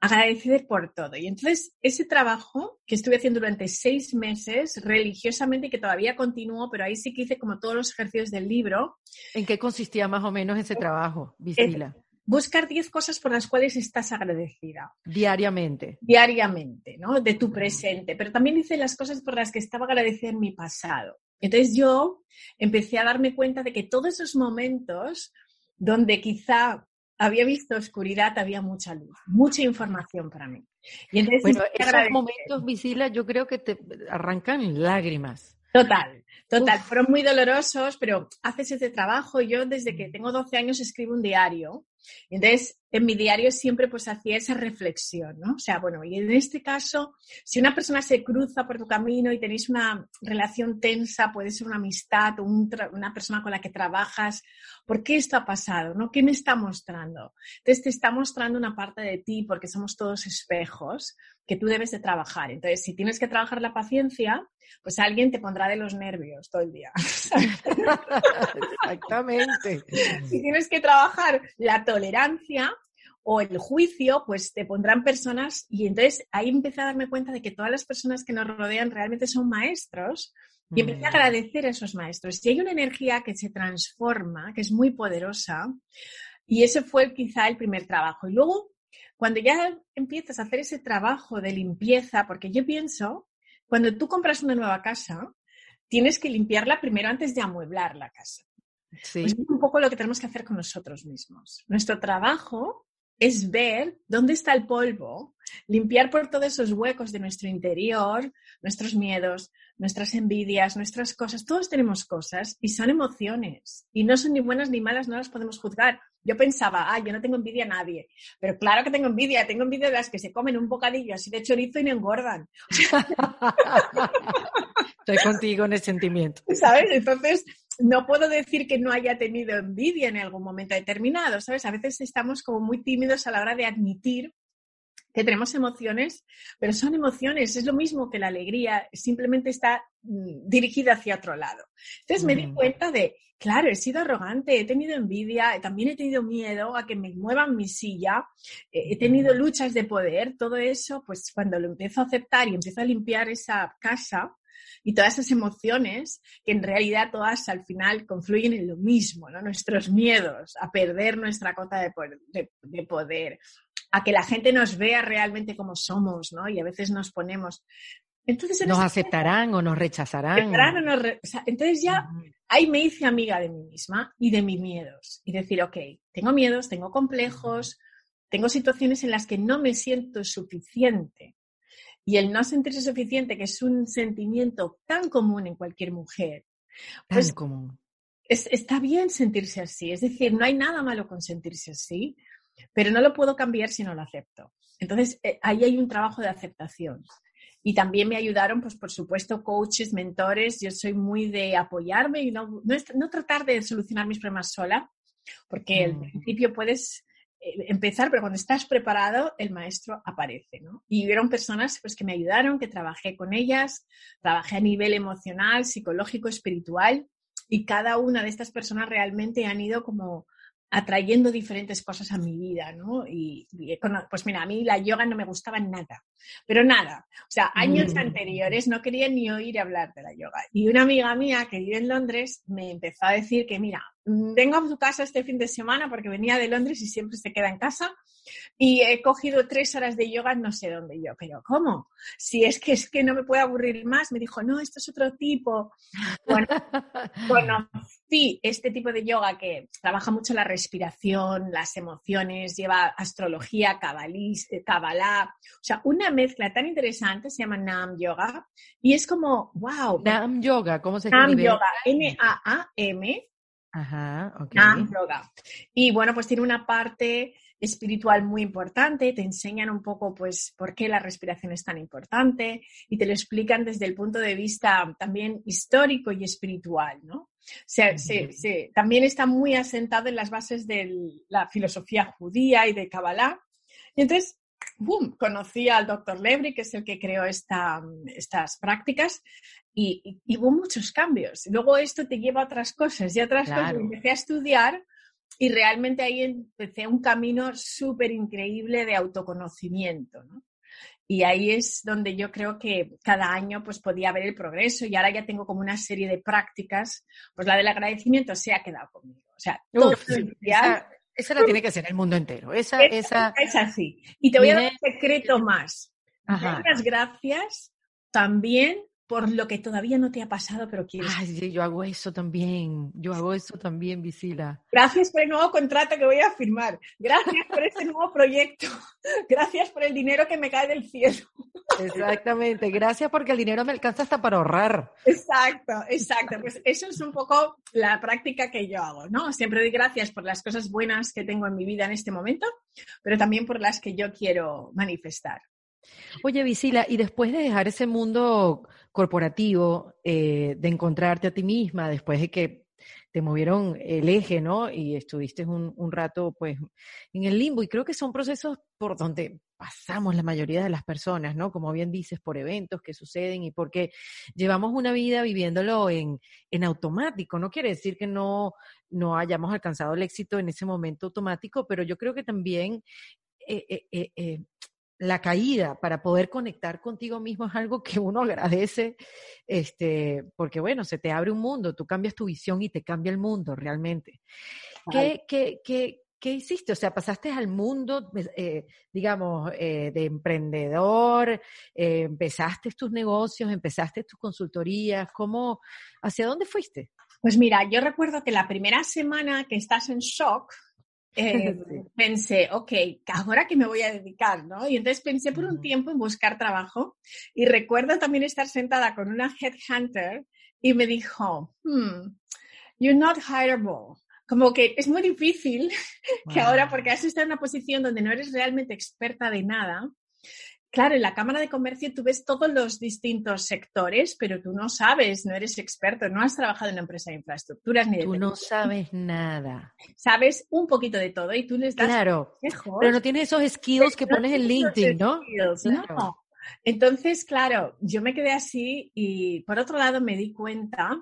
agradecer por todo. Y entonces ese trabajo que estuve haciendo durante seis meses religiosamente y que todavía continúo, pero ahí sí que hice como todos los ejercicios del libro. ¿En qué consistía más o menos ese trabajo, Visila? buscar diez cosas por las cuales estás agradecida. Diariamente. Diariamente, ¿no? De tu presente. Pero también hice las cosas por las que estaba agradecida en mi pasado. Entonces yo empecé a darme cuenta de que todos esos momentos donde quizá había visto oscuridad, había mucha luz, mucha información para mí. Y entonces, bueno, esos momentos, Visila, yo creo que te arrancan lágrimas. Total, total. Fueron muy dolorosos, pero haces ese trabajo. Yo desde que tengo 12 años escribo un diario Entonces, en mi diario siempre pues hacía esa reflexión, ¿no? O sea, bueno, y en este caso, si una persona se cruza por tu camino y tenéis una relación tensa, puede ser una amistad o una persona con la que trabajas, ¿por qué esto ha pasado? ¿no? ¿Qué me está mostrando? Entonces te está mostrando una parte de ti porque somos todos espejos que tú debes de trabajar. Entonces, si tienes que trabajar la paciencia, pues alguien te pondrá de los nervios todo el día. Exactamente. si tienes que trabajar la tolerancia o el juicio, pues te pondrán personas y entonces ahí empecé a darme cuenta de que todas las personas que nos rodean realmente son maestros y empecé a agradecer a esos maestros. Y hay una energía que se transforma, que es muy poderosa, y ese fue quizá el primer trabajo. Y luego, cuando ya empiezas a hacer ese trabajo de limpieza, porque yo pienso, cuando tú compras una nueva casa, tienes que limpiarla primero antes de amueblar la casa. Sí. Pues es un poco lo que tenemos que hacer con nosotros mismos. Nuestro trabajo es ver dónde está el polvo, limpiar por todos esos huecos de nuestro interior, nuestros miedos, nuestras envidias, nuestras cosas. Todos tenemos cosas y son emociones y no son ni buenas ni malas, no las podemos juzgar. Yo pensaba, ah, yo no tengo envidia a nadie, pero claro que tengo envidia, tengo envidia de las que se comen un bocadillo así de chorizo y no engordan. Estoy contigo en el sentimiento. ¿Sabes? Entonces, no puedo decir que no haya tenido envidia en algún momento determinado, ¿sabes? A veces estamos como muy tímidos a la hora de admitir que tenemos emociones, pero son emociones, es lo mismo que la alegría, simplemente está mm, dirigida hacia otro lado. Entonces me di cuenta de, claro, he sido arrogante, he tenido envidia, también he tenido miedo a que me muevan mi silla, he tenido luchas de poder, todo eso, pues cuando lo empiezo a aceptar y empiezo a limpiar esa casa, y todas esas emociones que en realidad todas al final confluyen en lo mismo, ¿no? Nuestros miedos a perder nuestra cota de poder, a que la gente nos vea realmente como somos, ¿no? Y a veces nos ponemos. Entonces, ¿Nos aceptarán o nos rechazarán? entonces ya ahí me hice amiga de mí misma y de mis miedos. Y decir, ok, tengo miedos, tengo complejos, tengo situaciones en las que no me siento suficiente. Y el no sentirse suficiente, que es un sentimiento tan común en cualquier mujer, pues común. está bien sentirse así. Es decir, no hay nada malo con sentirse así pero no lo puedo cambiar si no lo acepto. Entonces, eh, ahí hay un trabajo de aceptación. Y también me ayudaron, pues por supuesto, coaches, mentores. Yo soy muy de apoyarme y no, no, tratar de solucionar mis problemas sola, porque al mm. principio puedes empezar, pero cuando estás preparado, el maestro aparece, ¿no? Y hubieron personas pues, que me ayudaron, que trabajé con ellas, trabajé a nivel emocional, psicológico, espiritual, y cada una de estas personas realmente han ido como atrayendo diferentes cosas a mi vida, ¿no? Y, pues mira, a mí la yoga no me gustaba nada, pero nada. O sea, años mm. anteriores no quería ni oír hablar de la yoga. Y una amiga mía que vive en Londres me empezó a decir que, mira, vengo a tu casa este fin de semana porque venía de Londres y siempre se queda en casa y he cogido tres horas de yoga no sé dónde yo, pero ¿cómo? Si es que es que no me puedo aburrir más, me dijo, no, esto es otro tipo. Bueno, bueno, sí, este tipo de yoga que trabaja mucho la respiración, las emociones, lleva astrología, cabalá, o sea, una mezcla tan interesante, se llama Nam Yoga, y es como, wow. Nam Yoga, ¿cómo se llama? Nam Yoga, N-A-A-M. Ajá, ok. Nam Yoga. Y bueno, pues tiene una parte espiritual muy importante, te enseñan un poco pues por qué la respiración es tan importante y te lo explican desde el punto de vista también histórico y espiritual, ¿no? O sea, también está muy asentado en las bases de la filosofía judía y de Kabbalah. Y entonces, ¡boom!, conocí al doctor Lebri, que es el que creó esta, estas prácticas, y, hubo muchos cambios. Luego esto te lleva a otras cosas y otras cosas. Empecé a estudiar y realmente ahí empecé un camino súper increíble de autoconocimiento, ¿no? Y ahí es donde yo creo que cada año pues podía ver el progreso y ahora ya tengo como una serie de prácticas, pues la del agradecimiento se ha quedado conmigo. O sea, todo el día, esa, la tiene que ser el mundo entero. Esa, esa, es así. Y te voy a dar un secreto más. Muchas gracias también por lo que todavía no te ha pasado, pero quieres. Ay, yo hago eso también. Yo hago eso también, Visila. Gracias por el nuevo contrato que voy a firmar. Gracias por este nuevo proyecto. Gracias por el dinero que me cae del cielo. Exactamente, gracias porque el dinero me alcanza hasta para ahorrar. Exacto, exacto. Pues eso es un poco la práctica que yo hago, ¿no? Siempre doy gracias por las cosas buenas que tengo en mi vida en este momento, pero también por las que yo quiero manifestar. Oye, Visila, y después de dejar ese mundo corporativo, eh, de encontrarte a ti misma, después de que te movieron el eje, ¿no? Y estuviste un, un, rato, pues, en el limbo. Y creo que son procesos por donde pasamos la mayoría de las personas, ¿no? Como bien dices, por eventos que suceden y porque llevamos una vida viviéndolo en, en automático. No quiere decir que no, no hayamos alcanzado el éxito en ese momento automático, pero yo creo que también eh, eh, la caída para poder conectar contigo mismo es algo que uno agradece, este, porque bueno, se te abre un mundo, tú cambias tu visión y te cambia el mundo realmente. ¿Qué, qué, qué, qué hiciste? O sea, pasaste al mundo, eh, digamos, eh, de emprendedor, eh, empezaste tus negocios, empezaste tus consultorías, ¿cómo, hacia dónde fuiste? Pues mira, yo recuerdo que la primera semana que estás en shock, eh, pensé, ok, ¿ahora que me voy a dedicar? ¿no? Y entonces pensé por un tiempo en buscar trabajo y recuerdo también estar sentada con una headhunter y me dijo, hmm, you're not hireable. Como que es muy difícil que ahora, porque has estado en una posición donde no eres realmente experta de nada, Claro, en la Cámara de Comercio tú ves todos los distintos sectores, pero tú no sabes, no eres experto, no has trabajado en una empresa de infraestructuras ni de... Tú no sabes nada. Sabes un poquito de todo y tú les das... Claro, pero no tienes esos skills que pones en LinkedIn, ¿no? No. Entonces, claro, yo me quedé así y por otro lado me di cuenta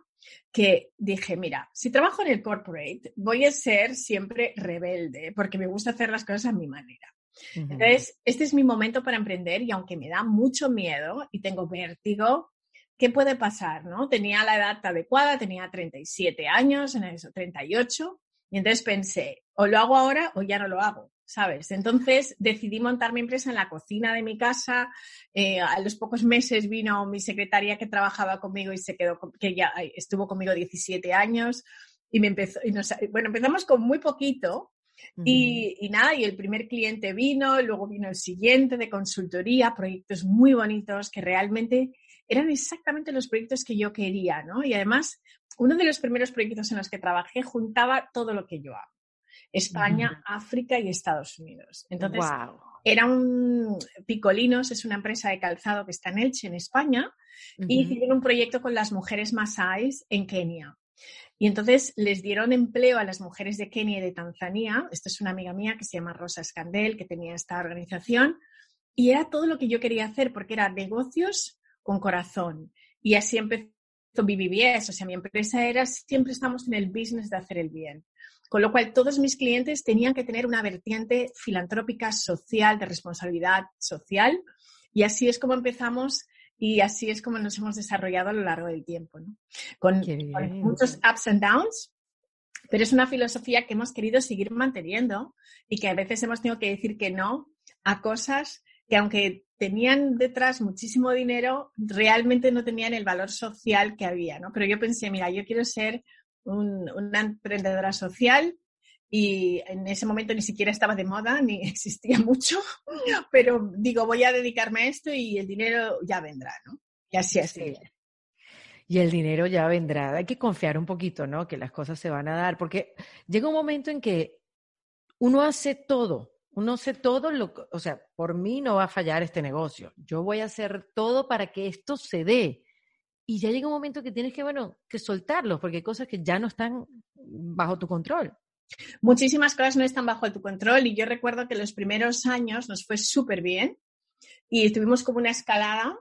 que dije, mira, si trabajo en el corporate, voy a ser siempre rebelde porque me gusta hacer las cosas a mi manera. Entonces, este es mi momento para emprender y aunque me da mucho miedo y tengo vértigo, ¿qué puede pasar? ¿no? Tenía la edad adecuada, tenía 37 años, en eso, 38, y entonces pensé, o lo hago ahora o ya no lo hago, ¿sabes? Entonces decidí montar mi empresa en la cocina de mi casa. Eh, a los pocos meses vino mi secretaria que trabajaba conmigo y se quedó, que ya estuvo conmigo 17 años y me empezó, y bueno, empezamos con muy poquito y, nada, y el primer cliente vino, luego vino el siguiente de consultoría, proyectos muy bonitos que realmente eran exactamente los proyectos que yo quería, ¿no? Y además, uno de los primeros proyectos en los que trabajé juntaba todo lo que yo hago. España, África y Estados Unidos. Entonces, era un Picolinos, es una empresa de calzado que está en Elche, en España, y hicieron un proyecto con las mujeres masáis en Kenia. Y entonces les dieron empleo a las mujeres de Kenia y de Tanzania. Esta es una amiga mía que se llama Rosa Escandel, que tenía esta organización. Y era todo lo que yo quería hacer porque era negocios con corazón. Y así empezó mi BBS. O sea, mi empresa era, siempre estamos en el business de hacer el bien. Con lo cual, todos mis clientes tenían que tener una vertiente filantrópica, social, de responsabilidad social. Y así es como empezamos y así es como nos hemos desarrollado a lo largo del tiempo, ¿no? Con, muchos ups and downs, pero es una filosofía que hemos querido seguir manteniendo y que a veces hemos tenido que decir que no a cosas que aunque tenían detrás muchísimo dinero, realmente no tenían el valor social que había, ¿no? Pero yo pensé, mira, yo quiero ser una emprendedora social y en ese momento ni siquiera estaba de moda ni existía mucho, pero digo, voy a dedicarme a esto y el dinero ya vendrá, ¿no? Y así es. Y el dinero ya vendrá. Hay que confiar un poquito, ¿no? Que las cosas se van a dar, porque llega un momento en que uno hace todo, uno hace todo lo, o sea, por mí no va a fallar este negocio. Yo voy a hacer todo para que esto se dé. Y ya llega un momento que tienes que, bueno, que soltarlo, porque hay cosas que ya no están bajo tu control. Muchísimas cosas no están bajo tu control y yo recuerdo que los primeros años nos fue súper bien y tuvimos como una escalada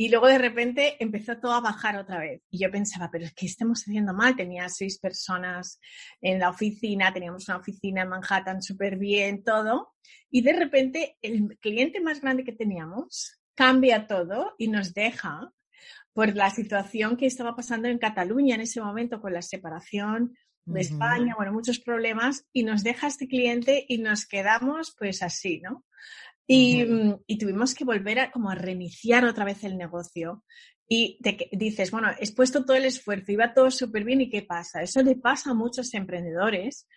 y luego de repente empezó todo a bajar otra vez. Y yo pensaba, pero es que estamos haciendo mal. Tenía seis personas en la oficina, teníamos una oficina en Manhattan súper bien, todo. Y de repente el cliente más grande que teníamos cambia todo y nos deja por la situación que estaba pasando en Cataluña en ese momento con la separación de España, bueno, muchos problemas, y nos deja este cliente y nos quedamos pues así, ¿no? Y, mm, y tuvimos que volver a como a reiniciar otra vez el negocio. Y te, dices, bueno, he puesto todo el esfuerzo, iba todo súper bien, ¿y qué pasa? Eso le pasa a muchos emprendedores.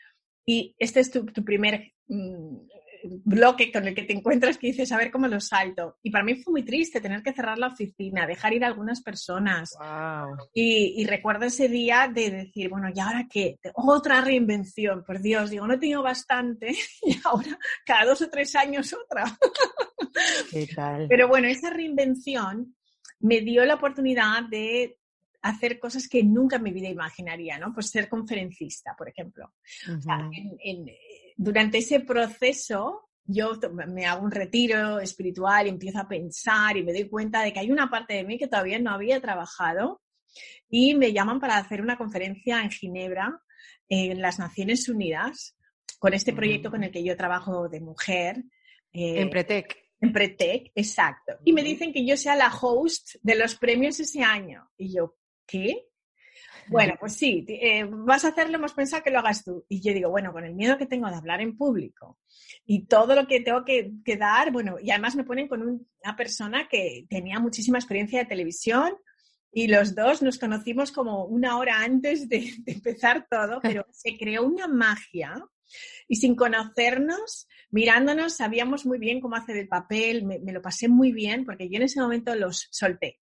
Y este es tu, tu primer mm, bloque con el que te encuentras que dices, a ver cómo lo salto. Y para mí fue muy triste tener que cerrar la oficina, dejar ir a algunas personas. Y, recuerdo ese día de decir, bueno, ¿y ahora qué? Otra reinvención, por Dios, digo, no he tenido bastante y ahora cada dos o tres años otra. ¿Qué tal? Pero bueno, esa reinvención me dio la oportunidad de hacer cosas que nunca en mi vida imaginaría, ¿no? Pues ser conferencista, por ejemplo. Durante ese proceso, yo me hago un retiro espiritual y empiezo a pensar y me doy cuenta de que hay una parte de mí que todavía no había trabajado y me llaman para hacer una conferencia en Ginebra, en las Naciones Unidas, con este proyecto con el que yo trabajo de mujer. Eh, en Pretec. En Pretec, exacto. Y me dicen que yo sea la host de los premios ese año. Y yo, ¿qué? Bueno, pues sí, eh, vas a hacerlo, hemos pensado que lo hagas tú. Y yo digo, bueno, con el miedo que tengo de hablar en público y todo lo que tengo que, dar, bueno, y además me ponen con una persona que tenía muchísima experiencia de televisión y los dos nos conocimos como una hora antes de empezar todo, pero se creó una magia y sin conocernos, mirándonos, sabíamos muy bien cómo hacer el papel, me, lo pasé muy bien porque yo en ese momento los solté.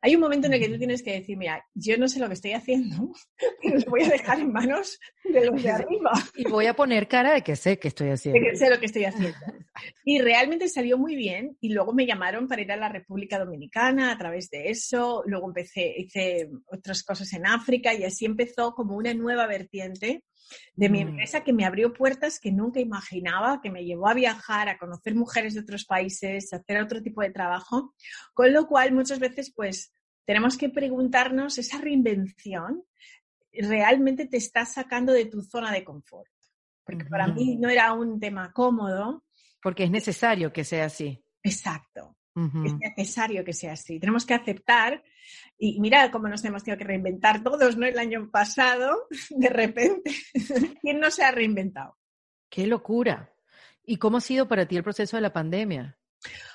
Hay un momento en el que tú tienes que decir, mira, yo no sé lo que estoy haciendo, pero los voy a dejar en manos de los de arriba. Y voy a poner cara de que sé que estoy haciendo. De que sé lo que estoy haciendo. Y realmente salió muy bien y luego me llamaron para ir a la República Dominicana a través de eso, luego empecé, hice otras cosas en África y así empezó como una nueva vertiente de mi mm. empresa que me abrió puertas que nunca imaginaba, que me llevó a viajar, a conocer mujeres de otros países, a hacer otro tipo de trabajo, con lo cual muchas veces pues tenemos que preguntarnos esa reinvención realmente te está sacando de tu zona de confort. Porque para mí no era un tema cómodo. Porque es necesario que sea así. Exacto. Es necesario que sea así. Tenemos que aceptar y mira cómo nos hemos tenido que reinventar todos, ¿no? El año pasado, de repente, ¿quién no se ha reinventado? ¡Qué locura! ¿Y cómo ha sido para ti el proceso de la pandemia?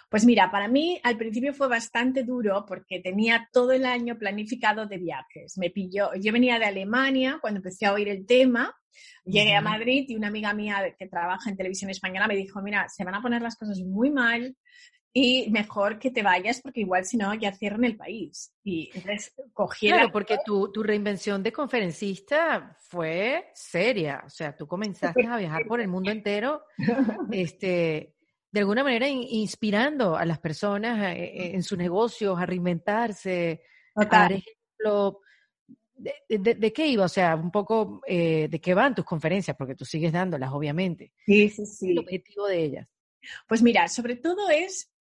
Pues mira, para mí al principio fue bastante duro porque tenía todo el año planificado de viajes. Me pilló, yo venía de Alemania cuando empecé a oír el tema, llegué a Madrid y una amiga mía que trabaja en televisión española me dijo, mira, se van a poner las cosas muy mal, y mejor que te vayas porque igual si no ya cierran el país. Y entonces cogí Claro, porque tu, tu, reinvención de conferencista fue seria, o sea, tú comenzaste a viajar por el mundo entero, este, de alguna manera inspirando a las personas eh, eh, en sus negocios, a reinventarse, a dar ejemplo. De, qué iba? O sea, un poco eh, de qué van tus conferencias, porque tú sigues dándolas, obviamente. Sí, sí, sí. El objetivo de ellas. Pues mira, sobre todo es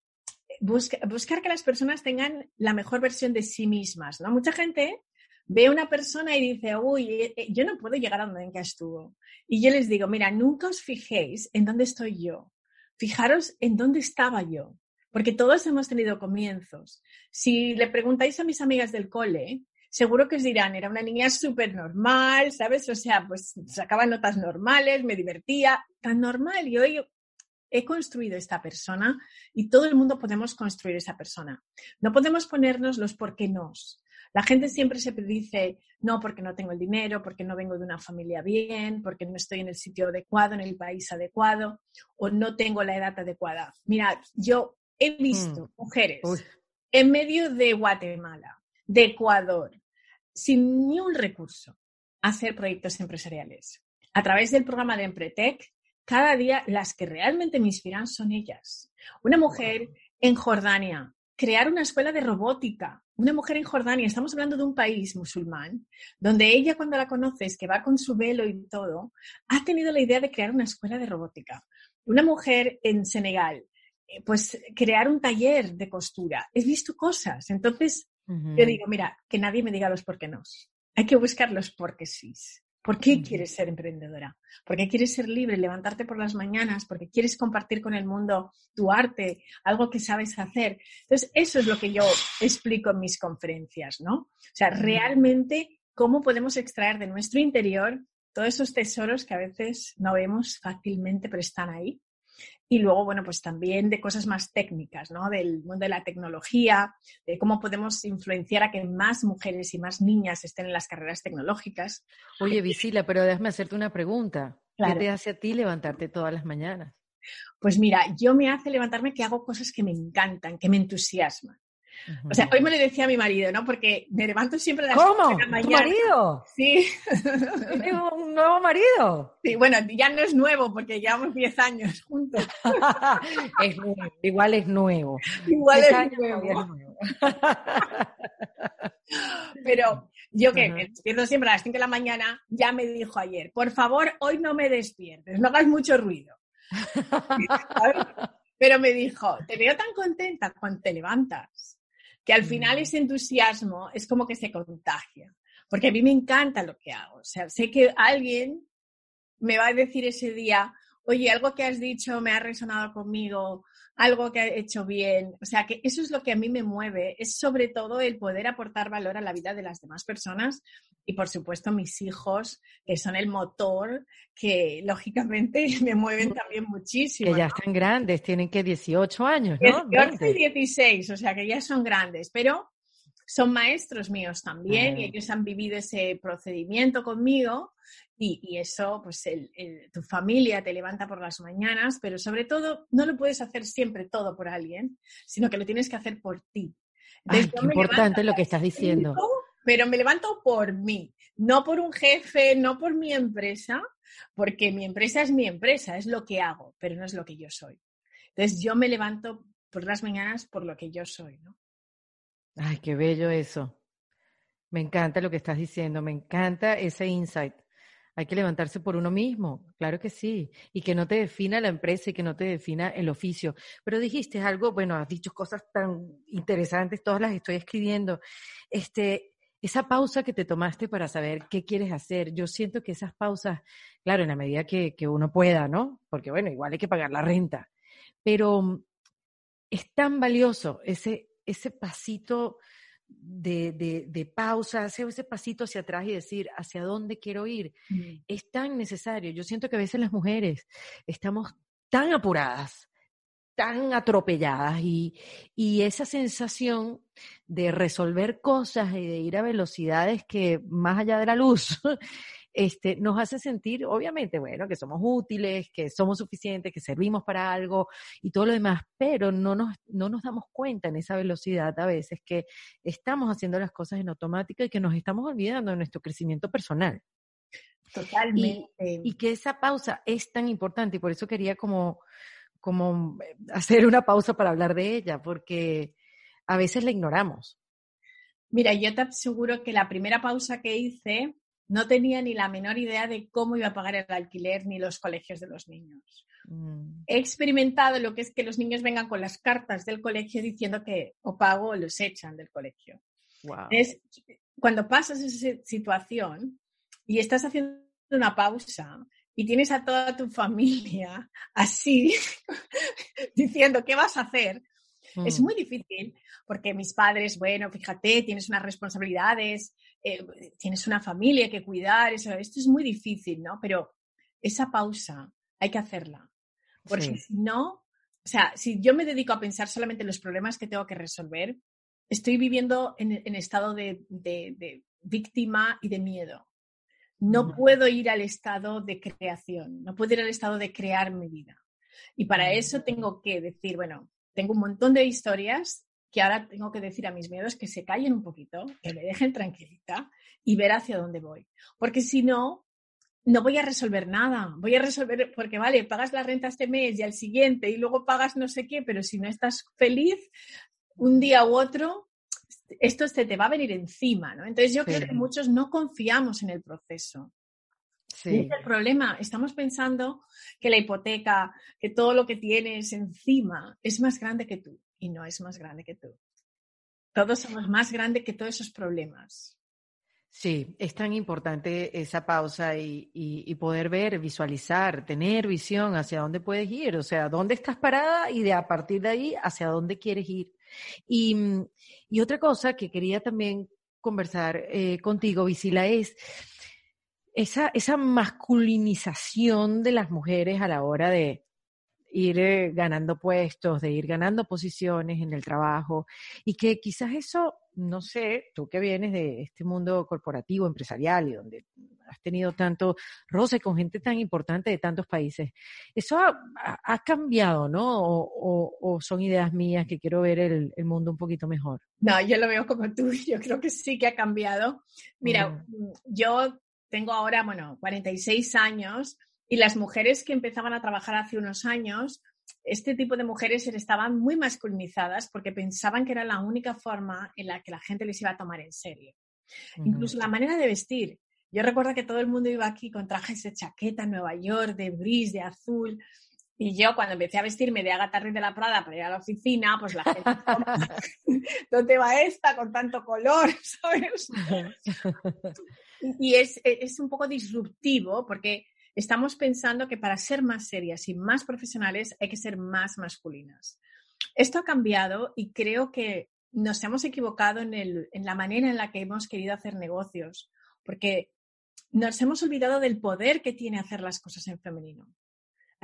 buscar que las personas tengan la mejor versión de sí mismas, ¿no? Mucha gente ve a una persona y dice, uy, eh, eh, yo no puedo llegar a donde estuvo. Y yo les digo, mira, nunca os fijéis en dónde estoy yo. Fijaros en dónde estaba yo. Porque todos hemos tenido comienzos. Si le preguntáis a mis amigas del cole, seguro que os dirán, era una niña súper normal, ¿sabes? O sea, pues sacaba notas normales, me divertía, tan normal. Y hoy he construido esta persona y todo el mundo podemos construir esa persona. No podemos ponernos los por qué nos. La gente siempre se dice, no, porque no tengo el dinero, porque no vengo de una familia bien, porque no estoy en el sitio adecuado, en el país adecuado, o no tengo la edad adecuada. Mira, yo he visto mm. mujeres en medio de Guatemala, de Ecuador, sin ni un recurso, hacer proyectos empresariales. A través del programa de Empretec, cada día las que realmente me inspiran son ellas. Una mujer en Jordania, crear una escuela de robótica. Una mujer en Jordania, estamos hablando de un país musulmán, donde ella cuando la conoces, que va con su velo y todo, ha tenido la idea de crear una escuela de robótica. Una mujer en Senegal, eh, pues crear un taller de costura. He visto cosas. Entonces, yo digo, mira, que nadie me diga los por qué no. Hay que buscar los por qué sí. ¿Por qué quieres ser emprendedora? Porque quieres ser libre, levantarte por las mañanas, porque quieres compartir con el mundo tu arte, algo que sabes hacer. Entonces, eso es lo que yo explico en mis conferencias, ¿no? O sea, realmente, ¿cómo podemos extraer de nuestro interior todos esos tesoros que a veces no vemos fácilmente, pero están ahí? Y luego, bueno, pues también de cosas más técnicas, ¿no? Del mundo de la tecnología, de cómo podemos influenciar a que más mujeres y más niñas estén en las carreras tecnológicas. Oye, Visila, pero déjame hacerte una pregunta. ¿Qué te hace a ti levantarte todas las mañanas? Pues mira, yo me hace levantarme que hago cosas que me encantan, que me entusiasman. O sea, hoy me lo decía a mi marido, ¿no? Porque me levanto siempre a las ¿Cómo? de la mañana. ¿Tu marido? Sí. ¿Tienes un nuevo marido? Sí, bueno, ya no es nuevo porque llevamos 10 años juntos. es nuevo, igual es nuevo. Igual es nuevo. Pero yo que me despierto siempre a las 5 de la mañana, ya me dijo ayer, por favor, hoy no me despiertes, no hagas mucho ruido. Pero me dijo, te veo tan contenta cuando te levantas que al final mm. ese entusiasmo es como que se contagia, porque a mí me encanta lo que hago. O sea, sé que alguien me va a decir ese día, oye, algo que has dicho me ha resonado conmigo, algo que he hecho bien. O sea, que eso es lo que a mí me mueve, es sobre todo el poder aportar valor a la vida de las demás personas y, por supuesto, mis hijos, que son el motor, que lógicamente me mueven también muchísimo. Que ya están grandes, tienen que 18 años, ¿no? 18 y 16, o sea, que ya son grandes, pero son maestros míos también y ellos han vivido ese procedimiento conmigo y, eso, pues tu familia te levanta por las mañanas, pero sobre todo no lo puedes hacer siempre todo por alguien, sino que lo tienes que hacer por ti. es importante lo que estás diciendo. pero me levanto por mí, no por un jefe, no por mi empresa, porque mi empresa es mi empresa, es lo que hago, pero no es lo que yo soy. Entonces yo me levanto por las mañanas por lo que yo soy, ¿no? Ay, qué bello eso. Me encanta lo que estás diciendo, me encanta ese insight. Hay que levantarse por uno mismo, claro que sí, y que no te defina la empresa y que no te defina el oficio. Pero dijiste algo, bueno, has dicho cosas tan interesantes, todas las estoy escribiendo. Este, esa pausa que te tomaste para saber qué quieres hacer, yo siento que esas pausas, claro, en la medida que, que uno pueda, ¿no? Porque bueno, igual hay que pagar la renta, pero mm, es tan valioso ese, ese pasito de, de, de, pausa, hacer ese pasito hacia atrás y decir hacia dónde quiero ir, mm. es tan necesario. Yo siento que a veces las mujeres estamos tan apuradas, tan atropelladas y, y esa sensación de resolver cosas y de ir a velocidades que más allá de la luz este, nos hace sentir, obviamente, bueno, que somos útiles, que somos suficientes, que servimos para algo y todo lo demás, pero no nos, no nos damos cuenta en esa velocidad a veces que estamos haciendo las cosas en automática y que nos estamos olvidando de nuestro crecimiento personal. Totalmente. Y, que esa pausa es tan importante y por eso quería como, como eh, hacer una pausa para hablar de ella, porque a veces la ignoramos. Mira, yo te aseguro que la primera pausa que hice no tenía ni la menor idea de cómo iba a pagar el alquiler ni los colegios de los niños. Mm. He experimentado lo que es que los niños vengan con las cartas del colegio diciendo que o pago o los echan del colegio. Es, cuando pasas esa situación y estás haciendo una pausa y tienes a toda tu familia así diciendo qué vas a hacer, es mm. muy difícil porque mis padres, bueno, fíjate, tienes unas responsabilidades, eh, tienes una familia que cuidar, eso, esto es muy difícil, ¿no? Pero esa pausa hay que hacerla. Porque si no, o sea, si yo me dedico a pensar solamente en los problemas que tengo que resolver, estoy viviendo en, estado de, víctima y de miedo. No puedo ir al estado de creación, no puedo ir al estado de crear mi vida. Y para eso tengo que decir, bueno, tengo un montón de historias que ahora tengo que decir a mis miedos que se callen un poquito, que me dejen tranquilita y ver hacia dónde voy. Porque si no, no voy a resolver nada. Voy a resolver, porque vale, pagas la renta este mes y al siguiente y luego pagas no sé qué, pero si no estás feliz un día u otro, esto se te va a venir encima, ¿no? Entonces yo creo que muchos no confiamos en el proceso. Sí. es el problema. Estamos pensando que la hipoteca, que todo lo que tienes encima es más grande que tú y no es más grande que tú. Todos somos más grandes que todos esos problemas. Sí, es tan importante esa pausa y, poder ver, visualizar, tener visión hacia dónde puedes ir, o sea, dónde estás parada y de a partir de ahí hacia dónde quieres ir. Y, otra cosa que quería también conversar eh, contigo, Visila, es esa, esa masculinización de las mujeres a la hora de ir eh, ganando puestos, de ir ganando posiciones en el trabajo y que quizás eso, no sé, tú que vienes de este mundo corporativo, empresarial y donde has tenido tanto roce con gente tan importante de tantos países. ¿Eso ha, cambiado, no? O, son ideas mías que quiero ver el, mundo un poquito mejor? No, yo lo veo como tú, yo creo que sí que ha cambiado. Mira, mm, yo tengo ahora, bueno, 46 años y las mujeres que empezaban a trabajar hace unos años, este tipo de mujeres estaban muy masculinizadas porque pensaban que era la única forma en la que la gente les iba a tomar en serio. Incluso la manera de vestir. Yo recuerdo que todo el mundo iba aquí con trajes de chaqueta Nueva York, de bris, de azul. Y yo cuando empecé a vestirme de Agatha de la Prada para ir a la oficina, pues la gente, ¿dónde va esta con tanto color? ¿Sabes? Y es, es un poco disruptivo porque estamos pensando que para ser más serias y más profesionales hay que ser más masculinas. Esto ha cambiado y creo que nos hemos equivocado en, la manera en la que hemos querido hacer negocios, porque nos hemos olvidado del poder que tiene hacer las cosas en femenino.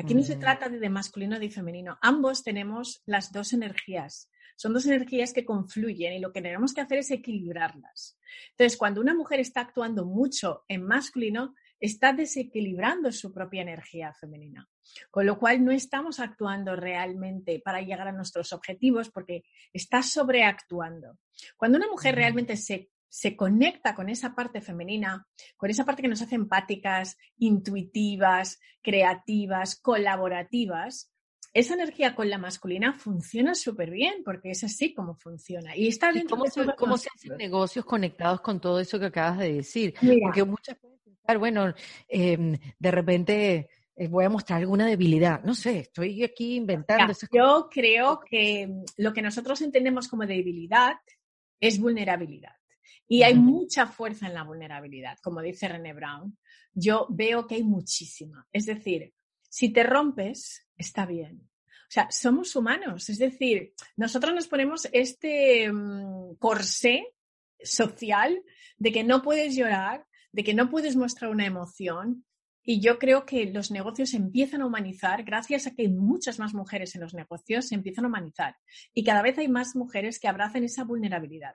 Aquí no se mm. trata de, masculino ni de femenino. Ambos tenemos las dos energías. Son dos energías que confluyen y lo que tenemos que hacer es equilibrarlas. Entonces, cuando una mujer está actuando mucho en masculino, está desequilibrando su propia energía femenina. Con lo cual no estamos actuando realmente para llegar a nuestros objetivos porque está sobreactuando. Cuando una mujer realmente se, se conecta con esa parte femenina, con esa parte que nos hace empáticas, intuitivas, creativas, colaborativas, esa energía con la masculina funciona súper bien porque es así como funciona. Y está dentro ¿Cómo, se, ¿cómo se hacen negocios conectados con todo eso que acabas de decir? porque muchas bueno, em, de repente eh, voy a mostrar alguna debilidad. No sé, estoy aquí inventando. yo creo que lo que nosotros entendemos como debilidad es vulnerabilidad. Y hay mucha fuerza en la vulnerabilidad, como dice René Brown. Yo veo que hay muchísima. Es decir, si te rompes, está bien. O sea, somos humanos. Es decir, nosotros nos ponemos este mm, corsé social de que no puedes llorar, de que no puedes mostrar una emoción. Y yo creo que los negocios empiezan a humanizar gracias a que hay muchas más mujeres en los negocios, se empiezan a humanizar. Y cada vez hay más mujeres que abrazan esa vulnerabilidad.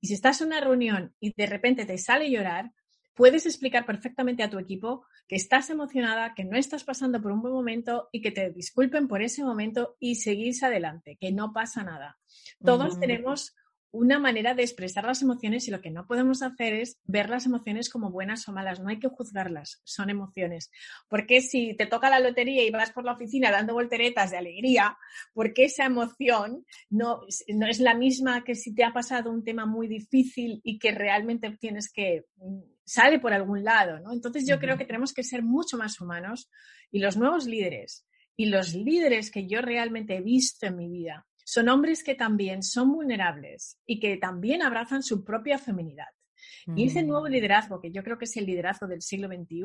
Y si estás en una reunión y de repente te sale llorar, puedes explicar perfectamente a tu equipo que estás emocionada, que no estás pasando por un buen momento y que te disculpen por ese momento y seguís adelante, que no pasa nada. Todos tenemos una manera de expresar las emociones y lo que no podemos hacer es ver las emociones como buenas o malas. No hay que juzgarlas, son emociones. Porque si te toca la lotería y vas por la oficina dando volteretas de alegría, porque esa emoción no, no es la misma que si te ha pasado un tema muy difícil y que realmente tienes que mm, sale por algún lado, ¿no? Entonces yo creo que tenemos que ser mucho más humanos y los nuevos líderes y los líderes que yo realmente he visto en mi vida son hombres que también son vulnerables y que también abrazan su propia feminidad. Y ese nuevo mm. liderazgo, que yo creo que es el liderazgo del siglo XXI,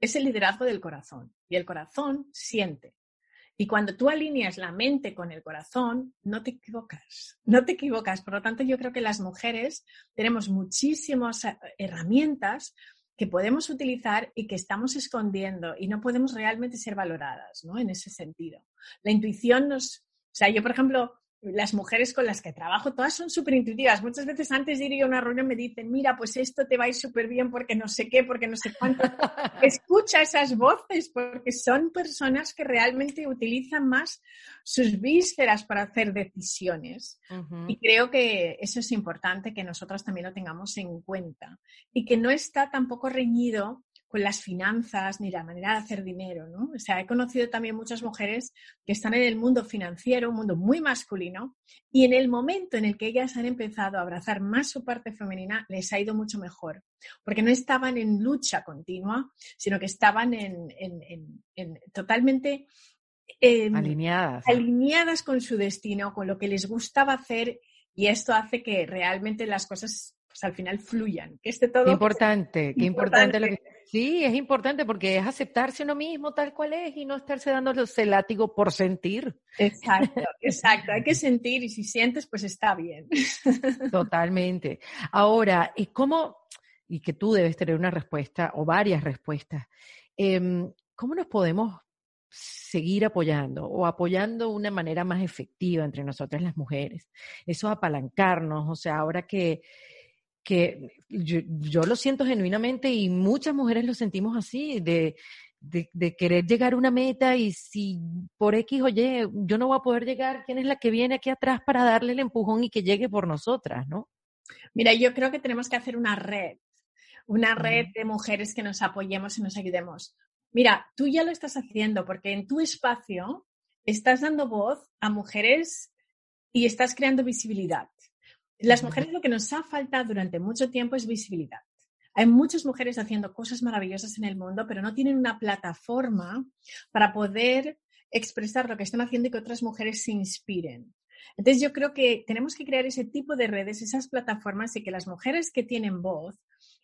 es el liderazgo del corazón. Y el corazón siente. Y cuando tú alineas la mente con el corazón, no te equivocas, no te equivocas. Por lo tanto, yo creo que las mujeres tenemos muchísimas eh, herramientas que podemos utilizar y que estamos escondiendo y no podemos realmente ser valoradas, ¿no? En ese sentido. La intuición nos, o sea, yo, por ejemplo, las mujeres con las que trabajo, todas son súper intuitivas. Muchas veces antes de ir a una reunión me dicen, mira, pues esto te va a ir súper bien porque no sé qué, porque no sé cuánto. Escucha esas voces porque son personas que realmente utilizan más sus vísceras para hacer decisiones. Y creo que eso es importante que nosotros también lo tengamos en cuenta y que no está tampoco reñido con las finanzas ni la manera de hacer dinero, ¿no? O sea, he conocido también muchas mujeres que están en el mundo financiero, un mundo muy masculino, y en el momento en el que ellas han empezado a abrazar más su parte femenina, les ha ido mucho mejor, porque no estaban en lucha continua, sino que estaban en, totalmente em, alineadas. alineadas con su destino, con lo que les gustaba hacer, y esto hace que realmente las cosas pues, al final fluyan. Que esté todo. Qué importante, qué importante. lo que Sí, es importante porque es aceptarse uno mismo tal cual es y no estarse dando ese látigo por sentir. Exacto, exacto. Hay que sentir y si sientes, pues está bien. Totalmente. Ahora, ¿y cómo, y que tú debes tener una respuesta o varias respuestas, em, ¿cómo nos podemos seguir apoyando o apoyando de una manera más efectiva entre nosotras las mujeres? Eso apalancarnos, o sea, ahora que que yo, yo, lo siento genuinamente y muchas mujeres lo sentimos así, de, de, de, querer llegar a una meta y si por X o Y yo no voy a poder llegar, ¿quién es la que viene aquí atrás para darle el empujón y que llegue por nosotras, no? Mira, yo creo que tenemos que hacer una red, una red de mujeres que nos apoyemos y nos ayudemos. Mira, tú ya lo estás haciendo porque en tu espacio estás dando voz a mujeres y estás creando visibilidad. Las mujeres lo que nos ha faltado durante mucho tiempo es visibilidad. Hay muchas mujeres haciendo cosas maravillosas en el mundo, pero no tienen una plataforma para poder expresar lo que están haciendo y que otras mujeres se inspiren. Entonces yo creo que tenemos que crear ese tipo de redes, esas plataformas y que las mujeres que tienen voz,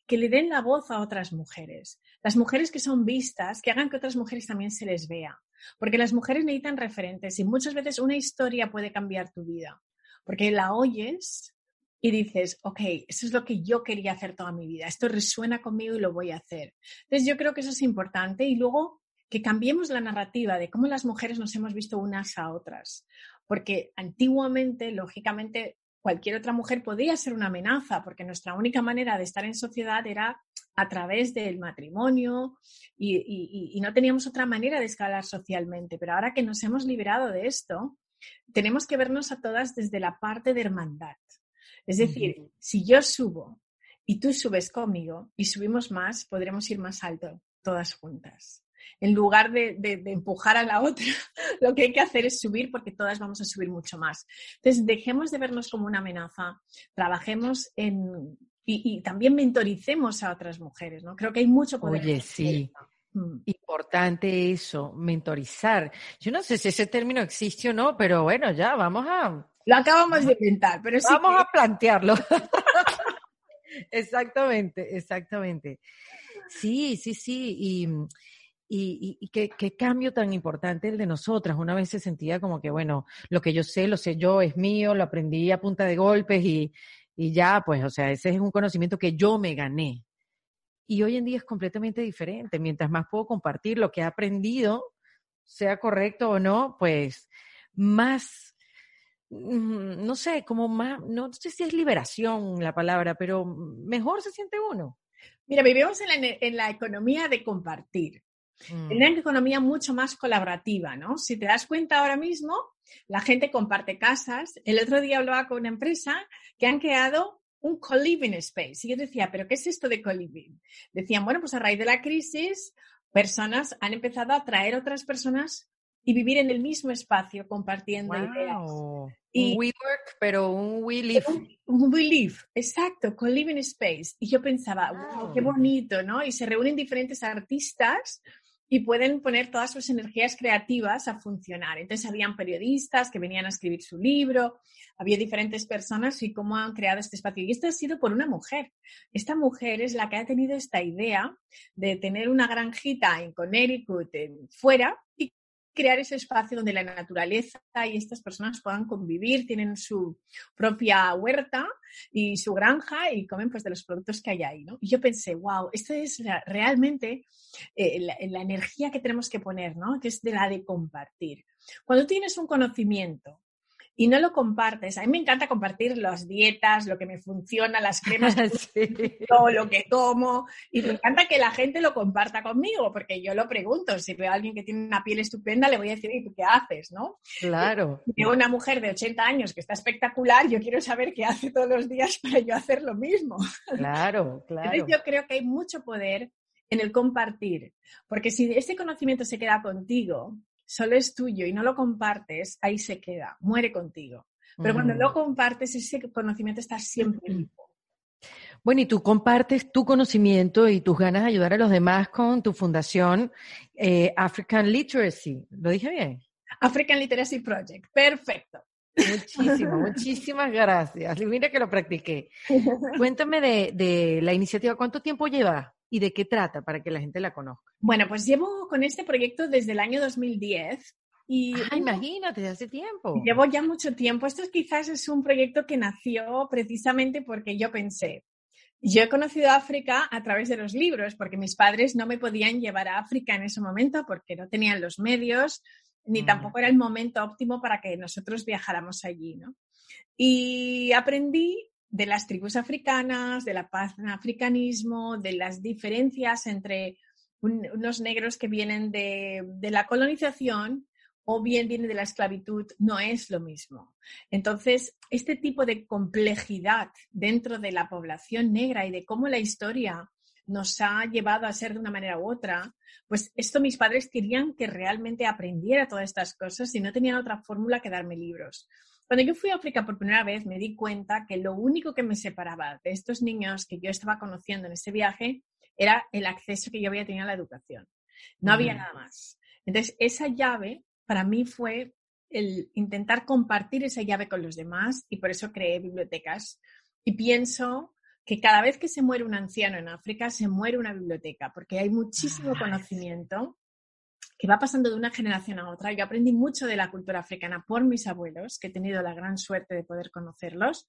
que le den la voz a otras mujeres. Las mujeres que son vistas, que hagan que otras mujeres también se les vea. Porque las mujeres necesitan referentes y muchas veces una historia puede cambiar tu vida. Porque la oyes y dices, ok, eso es lo que yo quería hacer toda mi vida, esto resuena conmigo y lo voy a hacer. Entonces yo creo que eso es importante y luego que cambiemos la narrativa de cómo las mujeres nos hemos visto unas a otras, porque antiguamente, lógicamente, cualquier otra mujer podía ser una amenaza, porque nuestra única manera de estar en sociedad era a través del matrimonio y, y, y no teníamos otra manera de escalar socialmente. Pero ahora que nos hemos liberado de esto, tenemos que vernos a todas desde la parte de hermandad. Es decir, si yo subo y tú subes conmigo y subimos más, podremos ir más alto todas juntas. En lugar de, empujar a la otra, lo que hay que hacer es subir porque todas vamos a subir mucho más. Entonces, dejemos de vernos como una amenaza, trabajemos en, y, también mentoricemos a otras mujeres, ¿no? Creo que hay mucho poder. Oye, sí. Mm. Importante eso, mentorizar. Yo no sé si ese término existe o no, pero bueno, ya vamos a, lo acabamos de inventar, pero sí. Vamos a plantearlo. exactamente, exactamente. Sí, sí, sí. Y, y, qué, cambio tan importante el de nosotras. Una vez se sentía como que, bueno, lo que yo sé, lo sé yo, es mío, lo aprendí a punta de golpes y, y ya, pues, o sea, ese es un conocimiento que yo me gané. Y hoy en día es completamente diferente. Mientras más puedo compartir lo que he aprendido, sea correcto o no, pues más no sé, como más, no sé si es liberación la palabra, pero mejor se siente uno. Mira, vivimos en la, en la economía de compartir, en mm. una economía mucho más colaborativa, ¿no? Si te das cuenta ahora mismo, la gente comparte casas. El otro día hablaba con una empresa que han creado un co-living space. Y yo decía, ¿pero qué es esto de co-living? Decían, bueno, pues a raíz de la crisis, personas han empezado a traer otras personas y vivir en el mismo espacio compartiendo ideas. Y, un we work, pero un we live. Un, we live, exacto, con living space. Y yo pensaba, wow, qué bonito, ¿no? Y se reúnen diferentes artistas y pueden poner todas sus energías creativas a funcionar. Entonces, habían periodistas que venían a escribir su libro, había diferentes personas y cómo han creado este espacio. Y esto ha sido por una mujer. Esta mujer es la que ha tenido esta idea de tener una granjita en Connecticut fuera y crear ese espacio donde la naturaleza y estas personas puedan convivir, tienen su propia huerta y su granja y comen pues de los productos que hay ahí, ¿no? Y yo pensé, wow, esta es realmente eh, la, la, energía que tenemos que poner, ¿no? Que es de la de compartir. Cuando tienes un conocimiento y no lo compartes. A mí me encanta compartir las dietas, lo que me funciona, las cremas, todo lo que tomo. Y me encanta que la gente lo comparta conmigo, porque yo lo pregunto. Si veo a alguien que tiene una piel estupenda, le voy a decir, ¿y tú qué haces? ¿no? Claro. Si veo una mujer de 80 años que está espectacular, yo quiero saber qué hace todos los días para yo hacer lo mismo. Claro, claro. Entonces yo creo que hay mucho poder en el compartir, porque si ese conocimiento se queda contigo, solo es tuyo y no lo compartes, ahí se queda, muere contigo. Pero cuando lo compartes, ese conocimiento está siempre vivo. Bueno, y tú compartes tu conocimiento y tus ganas de ayudar a los demás con tu fundación eh, African Literacy. ¿Lo dije bien? African Literacy Project. Perfecto. Muchísimas, muchísimas gracias. Mira que lo practiqué. Cuéntame de, de la iniciativa. ¿Cuánto tiempo lleva? Y de qué trata para que la gente la conozca? Bueno, pues llevo con este proyecto desde el año 2010. Y ah, imagínate, hace tiempo. Llevo ya mucho tiempo. Esto quizás es un proyecto que nació precisamente porque yo pensé, yo he conocido África a través de los libros, porque mis padres no me podían llevar a África en ese momento porque no tenían los medios, ni mm. tampoco era el momento óptimo para que nosotros viajáramos allí, ¿no? Y aprendí de las tribus africanas, del africanismo, de las diferencias entre unos negros que vienen de, la colonización o bien viene de la esclavitud, no es lo mismo. Entonces, este tipo de complejidad dentro de la población negra y de cómo la historia nos ha llevado a ser de una manera u otra, pues esto mis padres querían que realmente aprendiera todas estas cosas y no tenían otra fórmula que darme libros. Cuando yo fui a África por primera vez me di cuenta que lo único que me separaba de estos niños que yo estaba conociendo en ese viaje era el acceso que yo había tenido a la educación. No había nada más. Entonces, esa llave para mí fue el intentar compartir esa llave con los demás y por eso creé bibliotecas. Y pienso que cada vez que se muere un anciano en África, se muere una biblioteca, porque hay muchísimo ah, conocimiento que va pasando de una generación a otra. Yo aprendí mucho de la cultura africana por mis abuelos, que he tenido la gran suerte de poder conocerlos,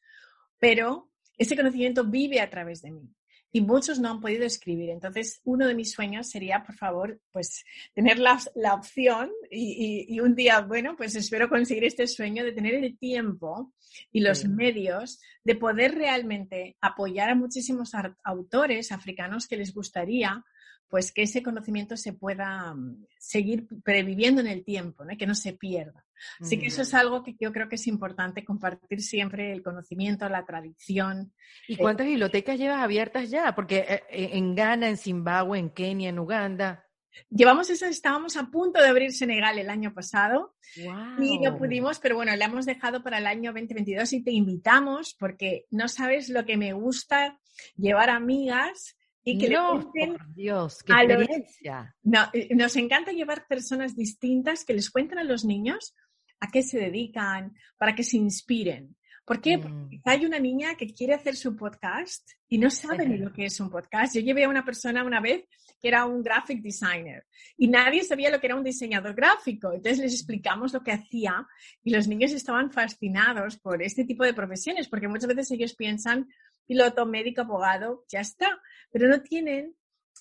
pero ese conocimiento vive a través de mí y muchos no han podido escribir. Entonces, uno de mis sueños sería, por favor, pues tener la, la opción y, y, un día, bueno, pues espero conseguir este sueño de tener el tiempo y los medios de poder realmente apoyar a muchísimos autores africanos que les gustaría pues que ese conocimiento se pueda mm, seguir previviendo en el tiempo, ¿no? que no se pierda. Así que eso es algo que yo creo que es importante compartir siempre, el conocimiento, la tradición. ¿Y cuántas bibliotecas llevas abiertas ya? Porque eh, eh, en Ghana, en Zimbabue, en Kenia, en Uganda. Llevamos eso, estábamos a punto de abrir Senegal el año pasado y no pudimos, pero bueno, la hemos dejado para el año 2022 y te invitamos porque no sabes lo que me gusta llevar amigas y que no, Dios, qué experiencia. no, eh, nos encanta llevar personas distintas que les cuenten a los niños a qué se dedican, para que se inspiren. ¿Por qué? Porque mm. hay una niña que quiere hacer su podcast y no sabe ni lo que es un podcast. Yo llevé a una persona una vez que era un graphic designer y nadie sabía lo que era un diseñador gráfico. Entonces les explicamos lo que hacía y los niños estaban fascinados por este tipo de profesiones porque muchas veces ellos piensan piloto, médico, abogado, ya está, pero no tienen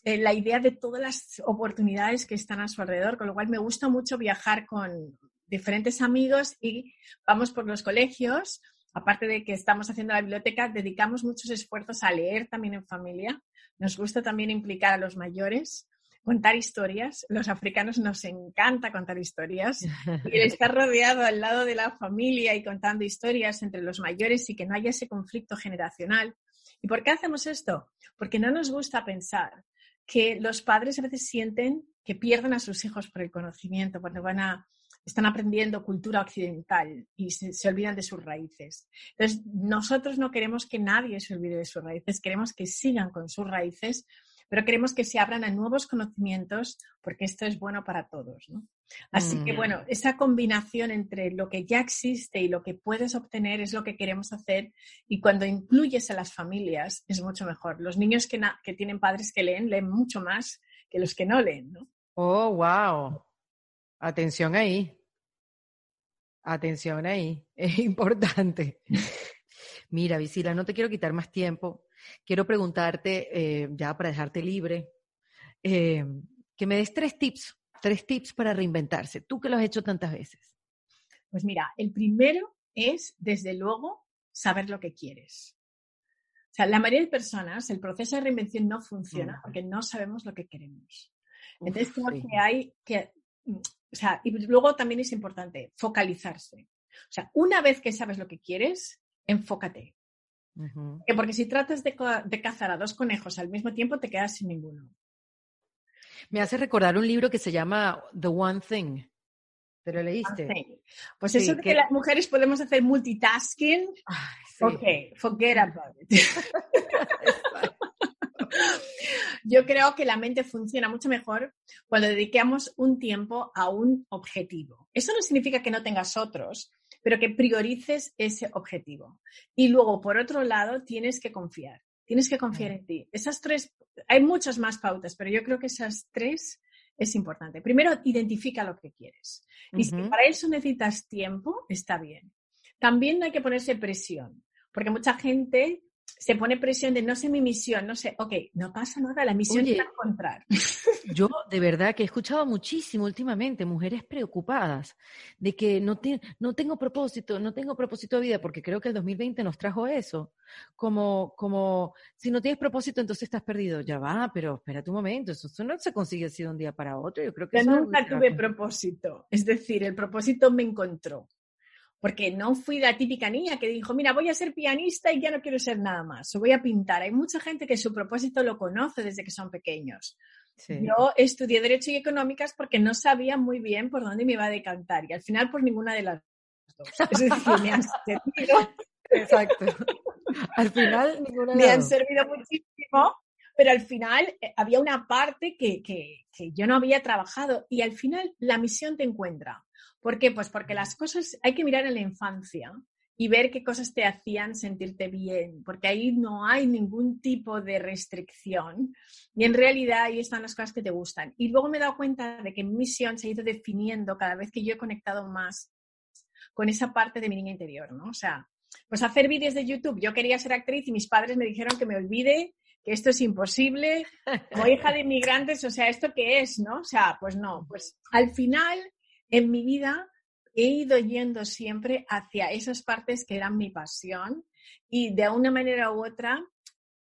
eh, la idea de todas las oportunidades que están a su alrededor, con lo cual me gusta mucho viajar con diferentes amigos y vamos por los colegios. Aparte de que estamos haciendo la biblioteca, dedicamos muchos esfuerzos a leer también en familia. Nos gusta también implicar a los mayores contar historias. Los africanos nos encanta contar historias y estar rodeado al lado de la familia y contando historias entre los mayores y que no haya ese conflicto generacional. ¿Y por qué hacemos esto? Porque no nos gusta pensar que los padres a veces sienten que pierden a sus hijos por el conocimiento, cuando van a, están aprendiendo cultura occidental y se, se, olvidan de sus raíces. Entonces, nosotros no queremos que nadie se olvide de sus raíces, queremos que sigan con sus raíces pero queremos que se abran a nuevos conocimientos porque esto es bueno para todos. ¿no? Así que mm. bueno, esa combinación entre lo que ya existe y lo que puedes obtener es lo que queremos hacer y cuando incluyes a las familias es mucho mejor. Los niños que, que tienen padres que leen leen mucho más que los que no leen. ¿no? Oh, wow. Atención ahí. Atención ahí. Es importante. Mira, Visila, no te quiero quitar más tiempo quiero preguntarte, eh, ya para dejarte libre, eh, que me des tres tips, tres tips para reinventarse. Tú que lo has hecho tantas veces. Pues mira, el primero es, desde luego, saber lo que quieres. O sea, la mayoría de personas, el proceso de reinvención no funciona porque no sabemos lo que queremos. Entonces, creo que hay que, o sea, y luego también es importante focalizarse. O sea, una vez que sabes lo que quieres, enfócate porque si tratas de, cazar a dos conejos al mismo tiempo, te quedas sin ninguno. Me hace recordar un libro que se llama The One Thing. ¿Te lo leíste? Pues eso de que... las mujeres podemos hacer multitasking. Ok, forget about it. Yo creo que la mente funciona mucho mejor cuando dedicamos un tiempo a un objetivo. Eso no significa que no tengas otros, pero que priorices ese objetivo. Y luego, por otro lado, tienes que confiar. Tienes que confiar en ti. Esas tres, hay muchas más pautas, pero yo creo que esas tres es importante. Primero, identifica lo que quieres. Y si para eso necesitas tiempo, está bien. También no hay que ponerse presión, porque mucha gente se pone presión de no sé mi misión, no sé, ok, no pasa nada, la misión es encontrar. Yo de verdad que he escuchado muchísimo últimamente mujeres preocupadas de que no, no tengo propósito, no tengo propósito de vida, porque creo que el 2020 nos trajo eso, como, como si no tienes propósito entonces estás perdido, ya va, pero espérate un momento, eso, no se consigue así de un día para otro, yo creo que... Yo nunca tuve propósito, es decir, el propósito me encontró porque no fui la típica niña que dijo, mira, voy a ser pianista y ya no quiero ser nada más, o voy a pintar. Hay mucha gente que su propósito lo conoce desde que son pequeños. Yo estudié Derecho y Económicas porque no sabía muy bien por dónde me iba a decantar y al final por ninguna de las dos. Es decir, me han servido. Exacto. Al final ninguna Me han servido muchísimo, pero al final eh, había una parte que, que, que yo no había trabajado y al final la misión te encuentra. ¿Por qué? Pues porque las cosas hay que mirar en la infancia y ver qué cosas te hacían sentirte bien, porque ahí no hay ningún tipo de restricción y en realidad ahí están las cosas que te gustan. Y luego me he dado cuenta de que mi misión se ha ido definiendo cada vez que yo he conectado más con esa parte de mi niña interior, ¿no? O sea, pues hacer vídeos de YouTube. Yo quería ser actriz y mis padres me dijeron que me olvide, que esto es imposible. Como hija de inmigrantes, o sea, ¿esto qué es, no? O sea, pues no, pues al final en mi vida he ido yendo siempre hacia esas partes que eran mi pasión y de una manera u otra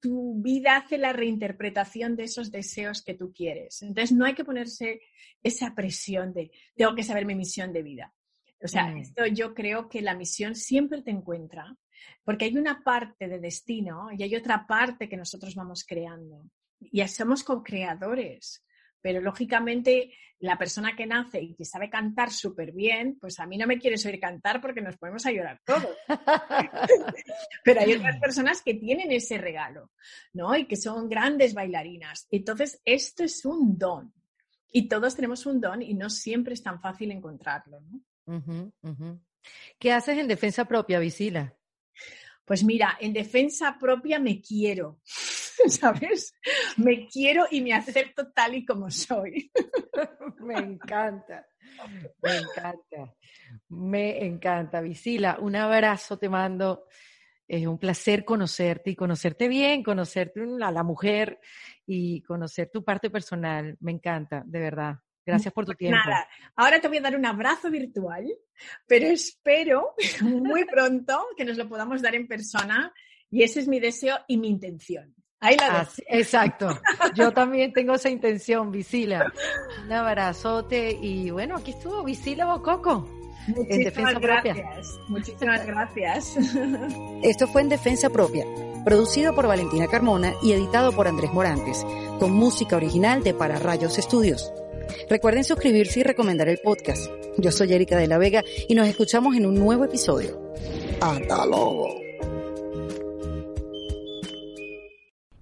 tu vida hace la reinterpretación de esos deseos que tú quieres. Entonces no hay que ponerse esa presión de tengo que saber mi misión de vida. O sea, mm. esto yo creo que la misión siempre te encuentra, porque hay una parte de destino y hay otra parte que nosotros vamos creando. Y somos co-creadores pero lógicamente la persona que nace y que sabe cantar súper bien, pues a mí no me quieres oír cantar porque nos podemos a llorar todos. pero hay otras personas que tienen ese regalo, ¿no? Y que son grandes bailarinas. Entonces, esto es un don. Y todos tenemos un don y no siempre es tan fácil encontrarlo, ¿no? ¿Qué haces en defensa propia, Visila? Pues mira, en defensa propia me quiero. ¿sabes? Me quiero y me acepto tal y como soy. me encanta, me encanta, me encanta. Visila, un abrazo te mando. Es un placer conocerte y conocerte bien, conocerte a la mujer y conocer tu parte personal. Me encanta, de verdad. Gracias por tu pues tiempo. Nada, ahora te voy a dar un abrazo virtual, pero espero muy pronto que nos lo podamos dar en persona y ese es mi deseo y mi intención. Ahí la Exacto. Yo también tengo esa intención, Visila. Un abrazote y bueno, aquí estuvo Visila Bococo. Muchísimas en defensa gracias. Propia. Muchísimas gracias. Esto fue En Defensa Propia, producido por Valentina Carmona y editado por Andrés Morantes, con música original de Para Rayos Estudios. Recuerden suscribirse y recomendar el podcast. Yo soy Erika de la Vega y nos escuchamos en un nuevo episodio. Hasta luego.